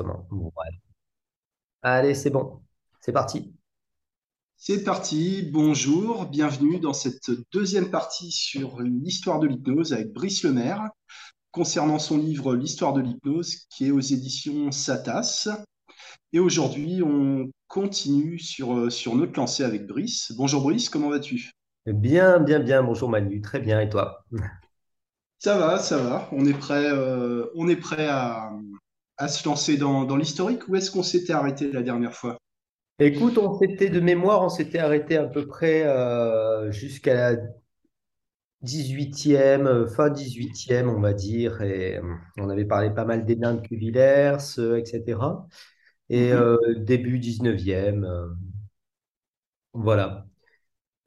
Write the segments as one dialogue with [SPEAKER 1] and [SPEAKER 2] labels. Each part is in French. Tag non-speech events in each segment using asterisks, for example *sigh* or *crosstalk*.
[SPEAKER 1] enregistrement. Bon, voilà. Allez, c'est bon. C'est parti.
[SPEAKER 2] C'est parti, bonjour, bienvenue dans cette deuxième partie sur l'histoire de l'hypnose avec Brice Lemaire, concernant son livre L'histoire de l'hypnose qui est aux éditions Satas. Et aujourd'hui, on continue sur, sur notre lancée avec Brice. Bonjour Brice, comment vas-tu?
[SPEAKER 1] Bien, bien, bien. Bonjour Manu. Très bien. Et toi?
[SPEAKER 2] Ça va, ça va. On est prêt, euh, on est prêt à, à se lancer dans, dans l'historique. Où est-ce qu'on s'était arrêté la dernière fois?
[SPEAKER 1] Écoute, on s'était de mémoire, on s'était arrêté à peu près euh, jusqu'à la 18e, euh, fin 18e, on va dire. Et euh, on avait parlé pas mal des nains de Cuvillers, etc. Et
[SPEAKER 2] Mhm.
[SPEAKER 1] euh, début 19e, euh, voilà.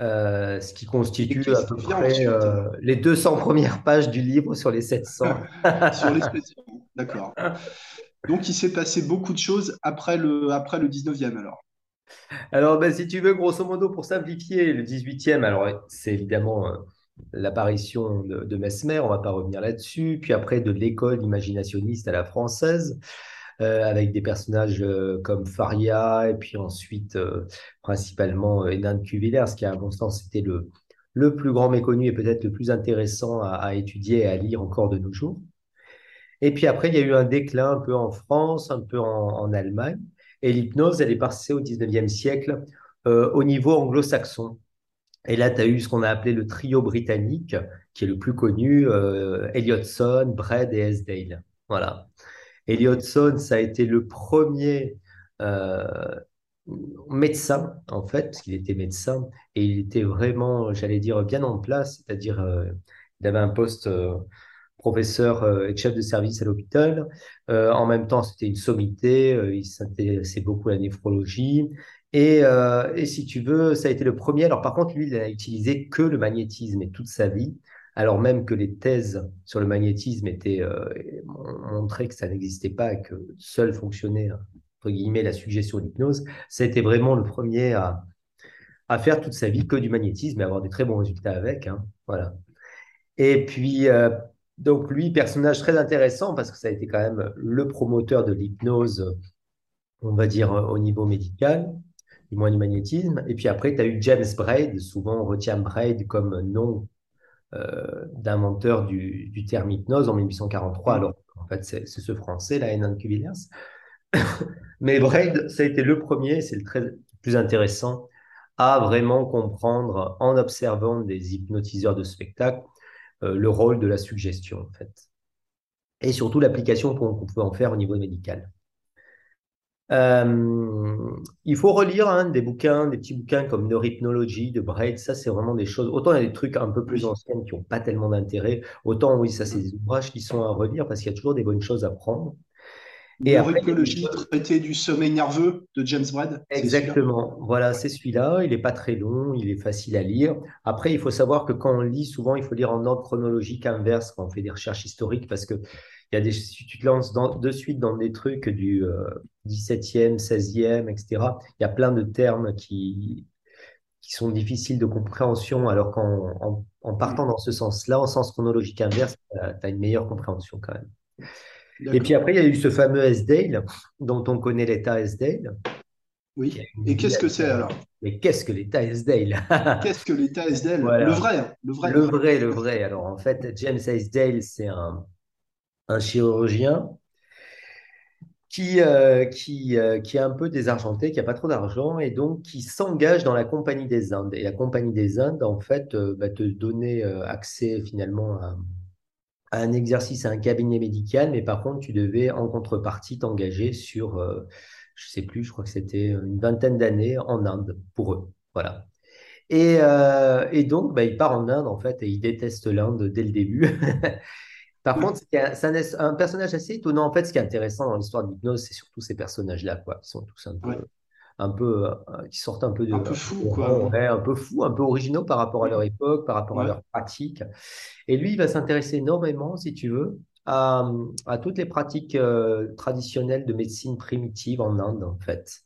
[SPEAKER 1] Euh, ce qui constitue à peu près euh, les 200 premières pages du livre sur les 700. *laughs*
[SPEAKER 2] Sur d'accord. Donc il s'est passé beaucoup de choses après le, après le 19e alors.
[SPEAKER 1] Alors, ben, si tu veux, grosso modo, pour simplifier, le 18e, alors c'est évidemment euh, l'apparition de, de Mesmer, on va pas revenir là-dessus, puis après de l'école imaginationniste à la française, euh, avec des personnages euh, comme Faria, et puis ensuite principalement Hénin de Cuvillers, qui à mon sens était le, le plus grand méconnu et peut-être le plus intéressant à, à étudier et à lire encore de nos jours. Et puis après, il y a eu un déclin un peu en France, un peu en, Allemagne. Et l'hypnose, elle est passée au 19e siècle euh, au niveau anglo-saxon. Et là, tu as eu ce qu'on a appelé le trio britannique, qui est le plus connu, euh, Elliotson, Braid et Esdale. Voilà. Elliotson, ça a été le premier euh, médecin, en fait, parce qu'il était médecin, et il était vraiment, j'allais dire, bien en place, c'est-à-dire, euh, il avait un poste professeur euh, et chef de service à l'hôpital. Euh, en même temps, c'était une sommité, euh, il s'intéressait beaucoup à la néphrologie. Et, si tu veux, ça a été le premier. Alors par contre, lui, il n'a utilisé que le magnétisme toute sa vie, alors même que les thèses sur le magnétisme étaient euh, montré que ça n'existait pas et que seul fonctionnait, entre guillemets, la suggestion d'hypnose. Été vraiment le premier à, faire toute sa vie que du magnétisme et avoir des très bons résultats avec. hein. Voilà. Et puis, donc lui, personnage très intéressant parce que ça a été quand même le promoteur de l'hypnose, on va dire, euh, au niveau médical, du moins du magnétisme. Et puis après, tu as eu James Braid. Souvent, on retient Braid comme nom euh, d'inventeur du, du terme hypnose en 1843,
[SPEAKER 2] Mhm.
[SPEAKER 1] alors en fait, c'est ce français, là, de Cuvillers. *coughs* Mais Braid, ça a été le premier, c'est le très, plus intéressant, à vraiment comprendre, en observant des hypnotiseurs de spectacle, le rôle de la suggestion, en fait. Et surtout l'application qu'on pouvait en faire au niveau médical. Euh, il faut relire hein, des bouquins, des petits bouquins comme Neurohypnologie de Braid. Ça, c'est vraiment des choses. Autant il y a des trucs un peu plus anciens qui n'ont pas tellement d'intérêt. Autant, oui, ça, c'est des ouvrages qui sont à relire parce qu'il y a toujours des bonnes choses à prendre. Et après, il y a des
[SPEAKER 2] Neurohypnologie,
[SPEAKER 1] choses.
[SPEAKER 2] traité du sommeil nerveux de James Brad?
[SPEAKER 1] Exactement. Voilà, c'est celui-là. Il n'est pas très long, il est facile à lire. Après, il faut savoir que quand on lit, souvent, il faut lire en ordre chronologique inverse quand on fait des recherches historiques parce que il y a des, si tu te lances dans- de suite dans des trucs du euh, 17e, 16e, etc., il y a plein de termes qui, qui sont difficiles de compréhension, alors qu'en en, en partant
[SPEAKER 2] Mhm.
[SPEAKER 1] dans ce sens-là, en sens chronologique inverse, tu as une meilleure compréhension quand même. Et puis après, il y a eu ce fameux Esdale, dont on connaît l'état a
[SPEAKER 2] Oui. Et qu'est-ce que c'est alors?
[SPEAKER 1] Mais qu'est-ce que l'état Esdale?
[SPEAKER 2] Qu'est-ce que l'état SDL? Le
[SPEAKER 1] Voilà.
[SPEAKER 2] vrai, hein, le vrai.
[SPEAKER 1] Le vrai, le vrai. Alors en fait, James Esdale, c'est un, un chirurgien qui, euh, qui, euh, qui est un peu désargenté, qui n'a pas trop d'argent et donc qui s'engage dans la Compagnie des Indes. Et la Compagnie des Indes, en fait, euh, va te donner accès finalement à un exercice, à un cabinet médical, mais par contre, tu devais en contrepartie t'engager sur, euh, je sais plus, je crois que c'était une vingtaine d'années en Inde pour eux. Voilà. Et, euh, et donc, bah, il part en Inde, en fait, et il déteste l'Inde dès le début. *laughs* Par contre, c'est un, un- personnage assez étonnant. En fait, ce qui est intéressant dans l'histoire de l'hypnose, c'est surtout ces personnages-là, quoi, qui sont tous un peu. Un peu, euh, qui sortent un peu de,
[SPEAKER 2] Un peu fou, quoi.
[SPEAKER 1] ouais, un peu fous, un peu originaux par rapport à leur époque, par rapport à leur pratique. Et lui, il va s'intéresser énormément, si tu veux, à, à toutes les pratiques euh, traditionnelles de médecine primitive en Inde, en fait,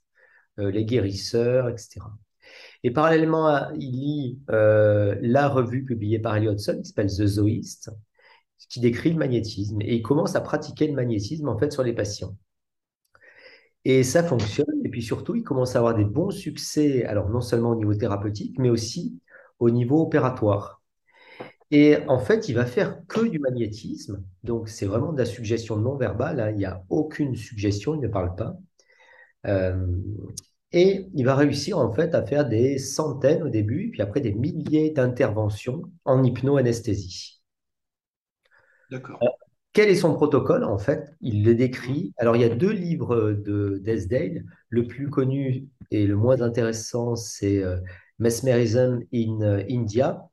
[SPEAKER 1] Euh, les guérisseurs, etc. Et parallèlement, à- il lit euh, la revue publiée par Elliotson, qui s'appelle The Zoist, qui décrit le magnétisme. Et il commence à pratiquer le magnétisme, en fait, sur les patients. Et ça fonctionne. Et puis surtout, il commence à avoir des bons succès, alors non seulement au niveau thérapeutique, mais aussi au niveau opératoire. Et en fait, il va faire que du magnétisme. Donc, c'est vraiment de la suggestion non verbale. hein. Il n'y a aucune suggestion, il ne parle pas. Euh, et il va réussir en fait à faire des centaines au début, puis après des milliers d'interventions en hypno-anesthésie.
[SPEAKER 2] D'accord.
[SPEAKER 1] Quel est son protocole? En fait, il le décrit. Alors, il y a deux livres de d'Esdale. Le plus connu et le moins intéressant, c'est euh, Mesmerism in euh, India,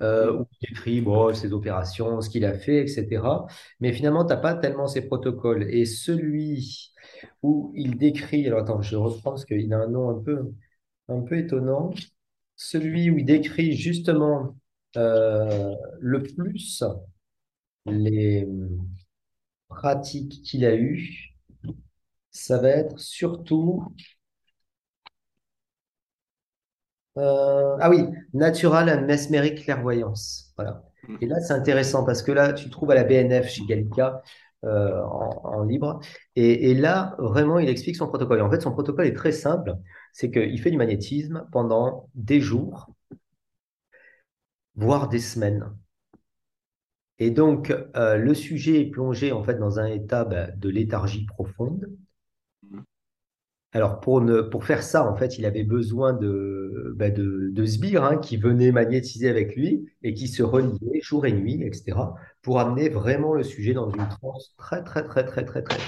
[SPEAKER 1] euh, où il décrit bon, ses opérations, ce qu'il a fait, etc. Mais finalement, tu n'as pas tellement ses protocoles. Et celui où il décrit, alors attends, je reprends parce qu'il a un nom un peu, un peu étonnant. Celui où il décrit justement euh, le plus les pratiques qu'il a eues, ça va être surtout, euh, ah oui, Natural and Mesmeric Clairvoyance. Voilà. Et là, c'est intéressant parce que là, tu le trouves à la BNF chez Gallica euh, en, en libre. Et, et là, vraiment, il explique son protocole. Et en fait, son protocole est très simple. C'est qu'il fait du magnétisme pendant des jours, voire des semaines. Et donc, euh, le sujet est plongé en fait dans un état bah, de léthargie profonde. Alors, pour, ne, pour faire ça, en fait, il avait besoin de, bah, de, de sbires hein, qui venaient magnétiser avec lui et qui se reliaient jour et nuit, etc., pour amener vraiment le sujet dans une transe très, très, très, très, très, très.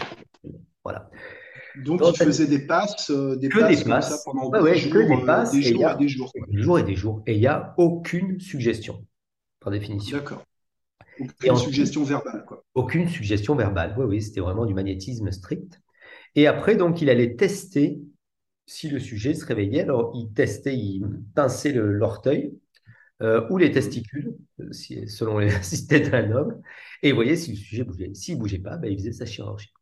[SPEAKER 1] Voilà.
[SPEAKER 2] Donc,
[SPEAKER 1] Dans
[SPEAKER 2] il faisait des passes, euh, des
[SPEAKER 1] que des
[SPEAKER 2] passes comme ça
[SPEAKER 1] passes,
[SPEAKER 2] pendant
[SPEAKER 1] ouais,
[SPEAKER 2] des
[SPEAKER 1] que des
[SPEAKER 2] euh,
[SPEAKER 1] passes,
[SPEAKER 2] des
[SPEAKER 1] et il y
[SPEAKER 2] jours et des jours.
[SPEAKER 1] des jours et des jours. Et il n'y a aucune suggestion, par définition.
[SPEAKER 2] D'accord. Aucune suggestion verbale, quoi.
[SPEAKER 1] aucune suggestion verbale. Oui, oui, c'était vraiment du magnétisme strict. Et après, donc, il allait tester si le sujet se réveillait. Alors, il testait, il pinçait l'orteil euh, ou les testicules, euh, si- selon les, si c'était un homme, et il voyait si le sujet bougeait. S'il ne bougeait pas, ben, il faisait sa chirurgie.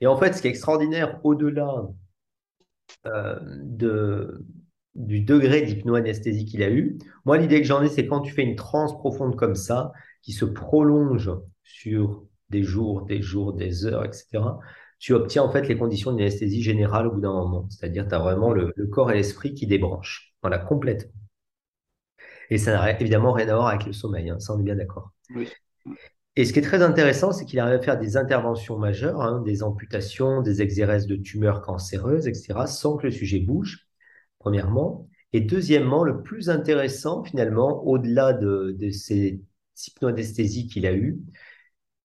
[SPEAKER 1] Et en fait, ce qui est extraordinaire, au-delà euh, de, du degré d'hypnoanesthésie qu'il a eu, moi, l'idée que j'en ai, c'est quand tu fais une transe profonde comme ça, qui se prolonge sur des jours, des jours, des heures, etc., tu obtiens en fait les conditions d'une anesthésie générale au bout d'un moment. C'est-à-dire, tu as vraiment le, le corps et l'esprit qui débranchent. Voilà, complètement. Et ça n'a évidemment rien à voir avec le sommeil, hein, ça on est bien d'accord.
[SPEAKER 2] Oui.
[SPEAKER 1] Et ce qui est très intéressant, c'est qu'il arrive à faire des interventions majeures, hein, des amputations, des exéreses de tumeurs cancéreuses, etc., sans que le sujet bouge, premièrement. Et deuxièmement, le plus intéressant, finalement, au-delà de, de ces hypnoanesthésies qu'il a eues,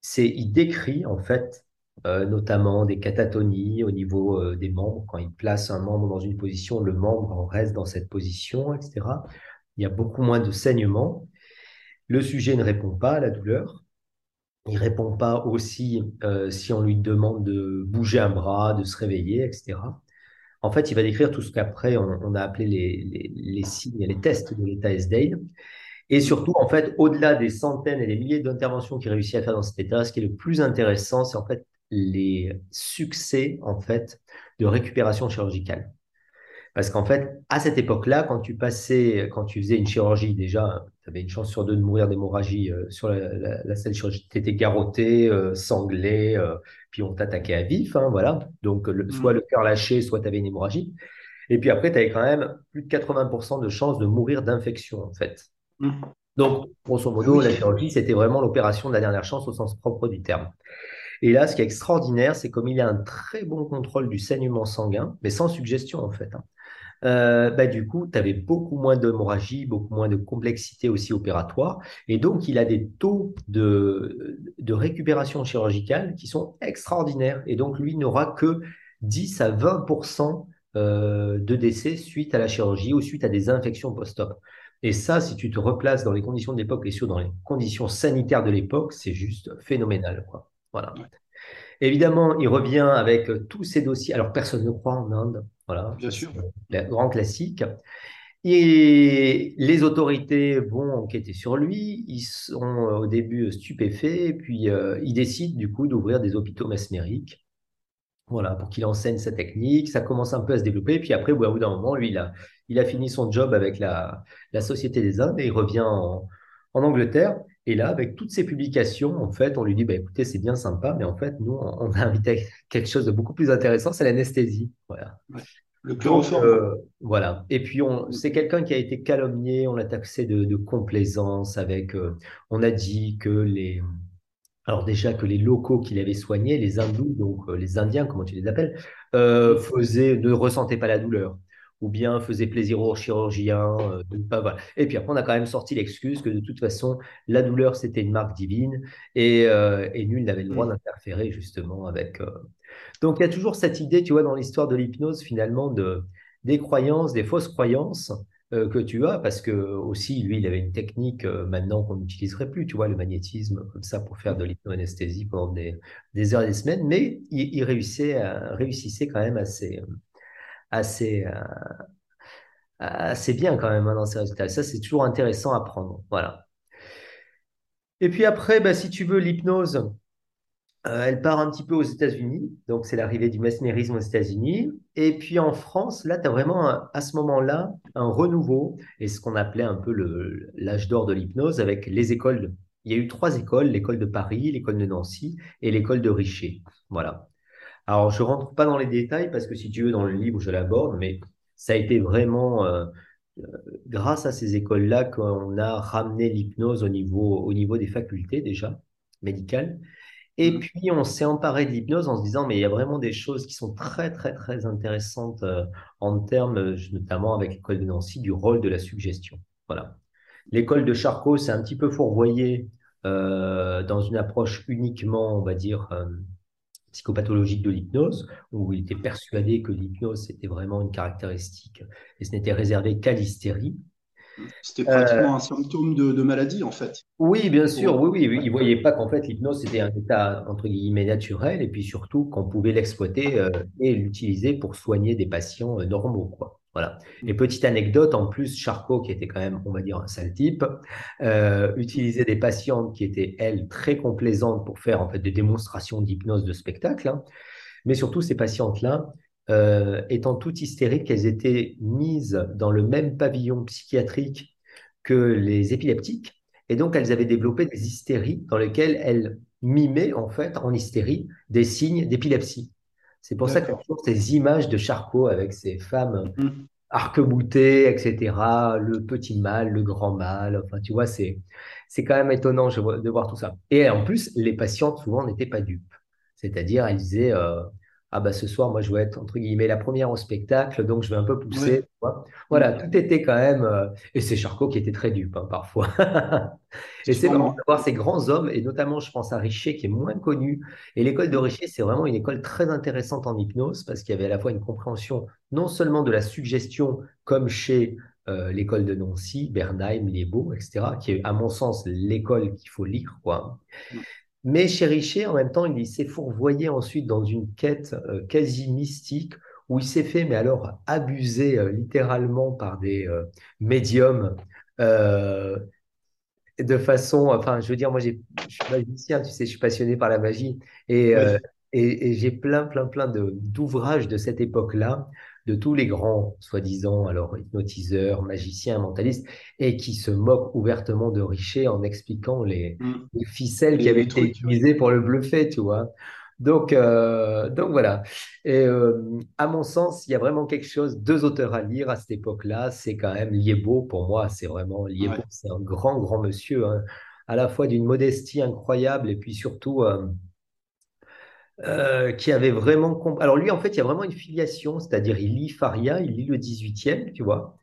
[SPEAKER 1] c'est il décrit, en fait, euh, notamment des catatonies au niveau euh, des membres. Quand il place un membre dans une position, le membre reste dans cette position, etc. Il y a beaucoup moins de saignement. Le sujet ne répond pas à la douleur. Il répond pas aussi euh, si on lui demande de bouger un bras, de se réveiller, etc. En fait, il va décrire tout ce qu'après on, a appelé les, les, les signes, les tests de l'état S-Dale. Et surtout, en fait, au-delà des centaines et des milliers d'interventions qu'il réussit à faire dans cet état, ce qui est le plus intéressant, c'est en fait les succès en fait de récupération chirurgicale. Parce qu'en fait, à cette époque-là, quand tu passais, quand tu faisais une chirurgie, déjà, tu avais une chance sur deux de mourir d'hémorragie euh, sur la, la, la salle de chirurgie. Tu étais garrotté, euh, sanglé, euh, puis on t'attaquait à vif, hein, voilà. Donc, le- soit le cœur lâché, soit tu avais une hémorragie. Et puis après, tu avais quand même plus de 80% de chances de mourir d'infection, en fait.
[SPEAKER 2] Mhm.
[SPEAKER 1] Donc, grosso modo,
[SPEAKER 2] oui.
[SPEAKER 1] la chirurgie, c'était vraiment l'opération de la dernière chance au sens propre du terme. Et là, ce qui est extraordinaire, c'est comme il y a un très bon contrôle du saignement sanguin, mais sans suggestion, en fait. hein. Euh, bah, du coup, tu avais beaucoup moins d'hémorragie, beaucoup moins de complexité aussi opératoire. Et donc, il a des taux de, de récupération chirurgicale qui sont extraordinaires. Et donc, lui n'aura que 10 à 20% euh, de décès suite à la chirurgie ou suite à des infections post-op. Et ça, si tu te replaces dans les conditions de l'époque et surtout dans les conditions sanitaires de l'époque, c'est juste phénoménal, quoi. Voilà. Évidemment, il revient avec tous ces dossiers. Alors, personne ne croit en Inde. Voilà,
[SPEAKER 2] Bien sûr.
[SPEAKER 1] le grand classique. Et les autorités vont enquêter sur lui. Ils sont au début stupéfaits, puis euh, ils décident du coup d'ouvrir des hôpitaux mesmériques. Voilà, pour qu'il enseigne sa technique. Ça commence un peu à se développer. Puis après, au bout d'un moment, lui, il a, il a fini son job avec la, la Société des Indes et il revient en, en Angleterre. Et là, avec toutes ces publications, en fait, on lui dit, bah, écoutez, c'est bien sympa, mais en fait, nous, on a invité *laughs* quelque chose de beaucoup plus intéressant, c'est l'anesthésie. Voilà.
[SPEAKER 2] Le chloroforme. Euh,
[SPEAKER 1] voilà. Et puis, c'est quelqu'un qui a été calomnié, on l'a taxé de, complaisance avec, euh, on a dit que les, alors déjà que les locaux qu'il avait soignés, les hindous, donc euh, les Indiens, comment tu les appelles, faisaient, ne ressentaient pas la douleur ou bien faisaient plaisir aux chirurgiens. pas, voilà. Et puis après, on a quand même sorti l'excuse que de toute façon, la douleur, c'était une marque divine et, et nul n'avait le droit d'interférer justement avec, donc, il y a toujours cette idée, tu vois, dans l'histoire de l'hypnose, finalement, de, des croyances, des fausses croyances euh, que tu as, parce que aussi, lui, il avait une technique euh, maintenant qu'on n'utiliserait plus, tu vois, le magnétisme, comme ça, pour faire de l'hypnoanesthésie pendant des, des, heures et des semaines, mais il, réussissait, réussissait quand même assez, assez, euh, assez bien quand même hein, dans ses résultats. Ça, c'est toujours intéressant à prendre. Voilà. Et puis après, bah, si tu veux, l'hypnose, euh, elle part un petit peu aux États-Unis, donc c'est l'arrivée du mesmérisme aux États-Unis. Et puis en France, là, tu as vraiment à ce moment-là un renouveau, et ce qu'on appelait un peu l'âge d'or de l'hypnose avec les écoles. Il y a eu trois écoles, l'école de Paris, l'école de Nancy et l'école de Richer. Voilà. Alors, je rentre pas dans les détails parce que si tu veux, dans le livre, je l'aborde, mais ça a été vraiment euh, euh, grâce à ces écoles-là qu'on a ramené l'hypnose au niveau, au niveau des facultés déjà médicales. Et mmh. puis, on s'est emparé de l'hypnose en se disant, mais il y a vraiment des choses qui sont très, très, très intéressantes euh, en termes, notamment avec l'école de Nancy, du rôle de la suggestion. Voilà. L'école de Charcot s'est un petit peu fourvoyée euh, dans une approche uniquement, on va dire, psychopathologique de l'hypnose, où il était persuadé que l'hypnose, c'était vraiment une caractéristique et ce n'était réservé qu'à l'hystérie.
[SPEAKER 2] C'était pratiquement euh, un symptôme de, maladie, en fait.
[SPEAKER 1] Oui, bien sûr, oui, oui. Il ne voyait pas qu'en fait, l'hypnose, c'était un état, entre guillemets, naturel, et puis surtout qu'on pouvait l'exploiter euh, et l'utiliser pour soigner des patients euh, normaux, quoi. Voilà. Et petite anecdote, en plus, Charcot, qui était quand même, on va dire, un sale type, utilisait des patientes qui étaient, elles, très complaisantes pour faire, en fait, des démonstrations d'hypnose de spectacle. Hein. Mais surtout, ces patientes-là, euh, étant toutes hystériques, elles étaient mises dans le même pavillon psychiatrique que les épileptiques. Et donc, elles avaient développé des hystéries dans lesquelles elles mimaient, en fait, en hystérie, des signes d'épilepsie. C'est pour ça qu'il y a toujours ces images de Charcot avec ces femmes mmh. arc-boutées, etc., le petit mal, le grand mal. Enfin, tu vois, c'est, c'est quand même étonnant de voir tout ça. Et en plus, les patientes, souvent, n'étaient pas dupes. C'est-à-dire, elles disaient, euh, ah bah ce soir, moi, je vais être, entre guillemets, la première au spectacle, donc je vais un peu pousser. Voilà, tout était quand même... Euh, et c'est Charcot qui était très dupe, hein, parfois. *laughs* et c'est vraiment d'avoir ces grands hommes, et notamment, je pense à Richer, qui est moins connu. Et l'école de Richer, c'est vraiment une école très intéressante en hypnose, parce qu'il y avait à la fois une compréhension non seulement de la suggestion, comme chez euh, l'école de Nancy, Bernheim, Liebo, etc., qui est, à mon sens, l'école qu'il faut lire, quoi. Mais chez Richer, en même temps, il s'est fourvoyé ensuite dans une quête euh, quasi mystique où il s'est fait, mais alors, abuser euh, littéralement par des euh, médiums de façon, enfin, je veux dire, moi, je suis magicien, tu sais, je suis passionné par la magie et, et, et j'ai plein, plein, plein d'ouvrages de cette époque-là de tous les grands, soi-disant, alors hypnotiseurs, magiciens, mentalistes, et qui se moquent ouvertement de Richer en expliquant les, mm. ficelles qui avaient été utilisées pour le bluffer, tu vois. Donc, euh, donc voilà. Et euh, à mon sens, il y a vraiment quelque chose, deux auteurs à lire à cette époque-là. C'est quand même Liebo, pour moi, c'est vraiment Liebo, c'est un grand, grand monsieur, hein, à la fois d'une modestie incroyable et puis surtout euh, euh, qui avait vraiment... Alors lui, en fait, il y a vraiment une filiation, c'est-à-dire il lit Faria, il lit le 18e, tu vois,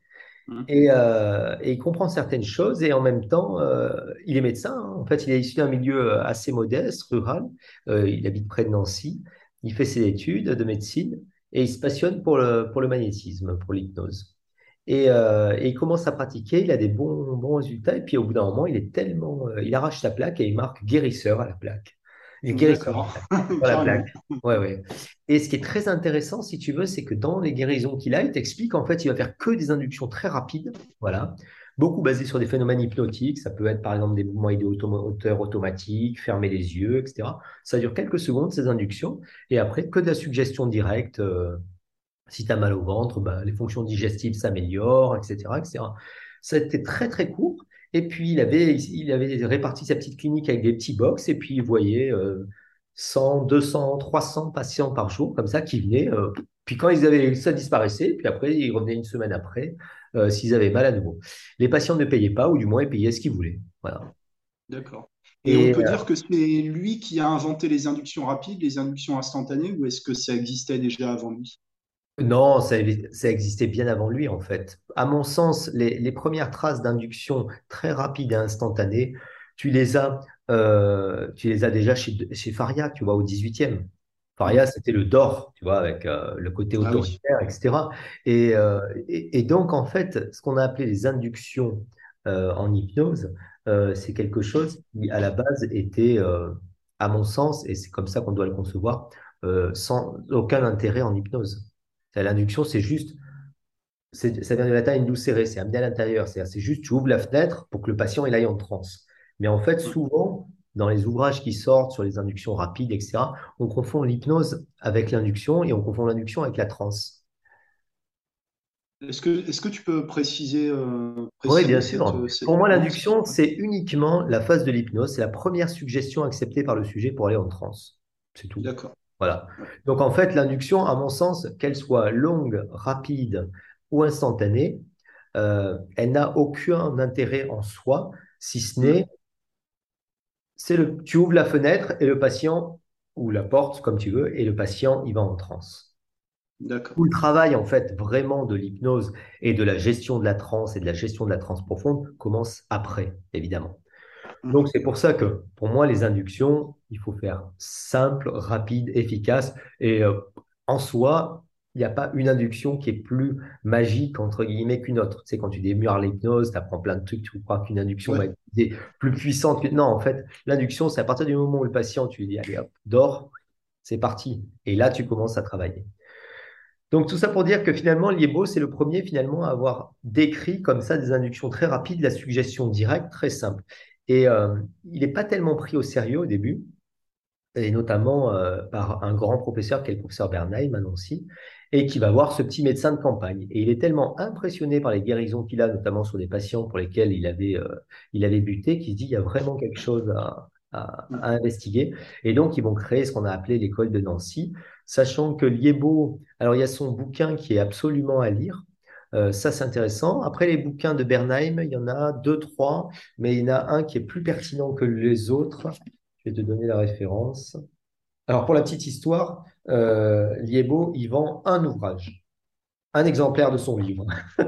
[SPEAKER 1] mmh. euh, et, il comprend certaines choses, et en même temps, euh, il est médecin. Hein. En fait, il est issu d'un milieu assez modeste, rural. il habite près de Nancy. Il fait ses études de médecine, et il se passionne pour le, pour le magnétisme, pour l'hypnose. Et, il commence à pratiquer, il a des bons, bons résultats, et puis au bout d'un moment, il est tellement... il arrache sa plaque et il marque guérisseur à la plaque. Les guérisons. *laughs* la plaque. Ouais, ouais. Et ce qui est très intéressant, si tu veux, c'est que dans les guérisons qu'il a, il t'explique en fait, il va faire que des inductions très rapides. Voilà. Beaucoup basées sur des phénomènes hypnotiques. Ça peut être par exemple des mouvements idéoteurs automatiques, fermer les yeux, etc. Ça dure quelques secondes, ces inductions. Et après, que de la suggestion directe. Euh, si tu as mal au ventre, bah, les fonctions digestives s'améliorent, etc., etc. Ça a été très, très court. Et puis, il avait, il avait réparti sa petite clinique avec des petits box, et puis il voyait 100, 200, 300 patients par jour, comme ça, qui venaient. euh, puis quand ils avaient, ça disparaissait, puis après, ils revenaient une semaine après, euh, s'ils avaient mal à nouveau. Les patients ne payaient pas, ou du moins, ils payaient ce qu'ils voulaient. Voilà.
[SPEAKER 2] D'accord. Et on peut dire que c'est lui qui a inventé les inductions rapides, les inductions instantanées, ou est-ce que ça existait déjà avant lui?
[SPEAKER 1] Non, ça, ça existait bien avant lui, en fait. À mon sens, les, les premières traces d'induction très rapides et instantanées, tu les as, euh, tu les as déjà chez, chez Faria, tu vois, au 18e. Faria, c'était le Dor, tu vois, avec euh, le côté
[SPEAKER 2] Ah oui.
[SPEAKER 1] autoritaire, etc. Et, euh, et, et donc, en fait, ce qu'on a appelé les inductions en hypnose, c'est quelque chose qui, à la base, était, à mon sens, et c'est comme ça qu'on doit le concevoir, sans aucun intérêt en hypnose. L'induction, c'est juste, ça vient de latin inducere, c'est amener à l'intérieur. C'est juste, tu ouvres la fenêtre pour que le patient il aille en transe. Mais en fait, souvent, dans les ouvrages qui sortent sur les inductions rapides, etc., on confond l'hypnose avec l'induction et on confond l'induction avec la transe.
[SPEAKER 2] Est-ce que, tu peux préciser, euh,
[SPEAKER 1] Oui, bien
[SPEAKER 2] préciser
[SPEAKER 1] sûr.
[SPEAKER 2] euh, cette
[SPEAKER 1] Pour moi, l'induction, c'est uniquement la phase de l'hypnose. C'est la première suggestion acceptée par le sujet pour aller en transe. C'est tout.
[SPEAKER 2] D'accord.
[SPEAKER 1] Voilà. Donc, en fait, l'induction, à mon sens, qu'elle soit longue, rapide ou instantanée, euh, elle n'a aucun intérêt en soi, si ce n'est, c'est le, tu ouvres la fenêtre et le patient, ou la porte, comme tu veux, et le patient, il va en transe.
[SPEAKER 2] D'accord.
[SPEAKER 1] Tout le travail, en fait, vraiment de l'hypnose et de la gestion de la transe et de la gestion de la transe profonde commence après, évidemment.
[SPEAKER 2] Mm.
[SPEAKER 1] Donc, c'est pour ça que, pour moi, les inductions, il faut faire simple, rapide, efficace. Et euh, en soi, il n'y a pas une induction qui est plus magique, entre guillemets, qu'une autre. Tu sais, quand tu démures l'hypnose, tu apprends plein de trucs, tu crois qu'une induction va
[SPEAKER 2] Ouais.
[SPEAKER 1] être des- plus puissante que... Non, en fait, l'induction, c'est à partir du moment où le patient, tu lui dis, allez, hop, dors, c'est parti. Et là, tu commences à travailler. Donc, tout ça pour dire que finalement, Liebo, c'est le premier finalement à avoir décrit comme ça des inductions très rapides, la suggestion directe, très simple. Et euh, il n'est pas tellement pris au sérieux au début, et notamment euh, par un grand professeur qui est le professeur Bernheim à Nancy, et qui va voir ce petit médecin de campagne. Et il est tellement impressionné par les guérisons qu'il a, notamment sur des patients pour lesquels il avait, euh, buté, qu'il se dit il y a vraiment quelque chose à investiguer. Et donc, ils vont créer ce qu'on a appelé l'école de Nancy, sachant que Liebo, alors il y a son bouquin qui est absolument à lire. Euh, ça, c'est intéressant. Après, les bouquins de Bernheim, il y en a deux, trois, mais il y en a un qui est plus pertinent que les autres. Je vais te donner la référence. Alors, pour la petite histoire, euh, Liebo, il vend un ouvrage, un exemplaire de son livre. *laughs*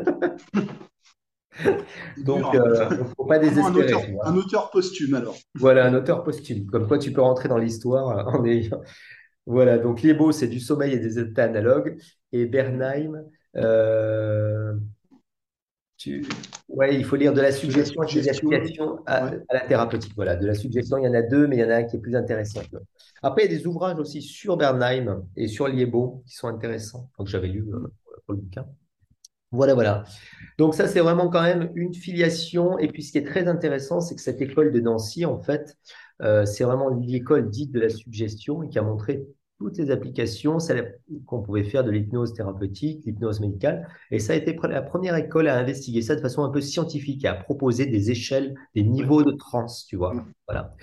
[SPEAKER 1] Donc, euh, il ne faut pas
[SPEAKER 2] Vraiment un
[SPEAKER 1] désespérer,
[SPEAKER 2] auteur, un auteur posthume alors.
[SPEAKER 1] Voilà, un auteur posthume. Comme quoi, tu peux rentrer dans l'histoire euh, en ayant. Voilà, donc Liebo, c'est du sommeil et des états analogues. Et Bernheim, euh, tu... ouais, il faut lire de la suggestion et des applications à,
[SPEAKER 2] Ouais.
[SPEAKER 1] à la thérapeutique. Voilà, de la suggestion, il y en a deux, mais il y en a un qui est plus intéressant. Après, il y a des ouvrages aussi sur Bernheim et sur Liebo qui sont intéressants, donc j'avais lu euh, pour le bouquin. Voilà, voilà. Donc ça, c'est vraiment quand même une filiation. Et puis, ce qui est très intéressant, c'est que cette école de Nancy, en fait, euh, c'est vraiment l'école dite de la suggestion et qui a montré toutes les applications qu'on pouvait faire de l'hypnose thérapeutique, l'hypnose médicale. Et ça a été la première école à investiguer ça de façon un peu scientifique et à proposer des échelles, des niveaux de transe, tu vois.
[SPEAKER 2] Mm.
[SPEAKER 1] Voilà.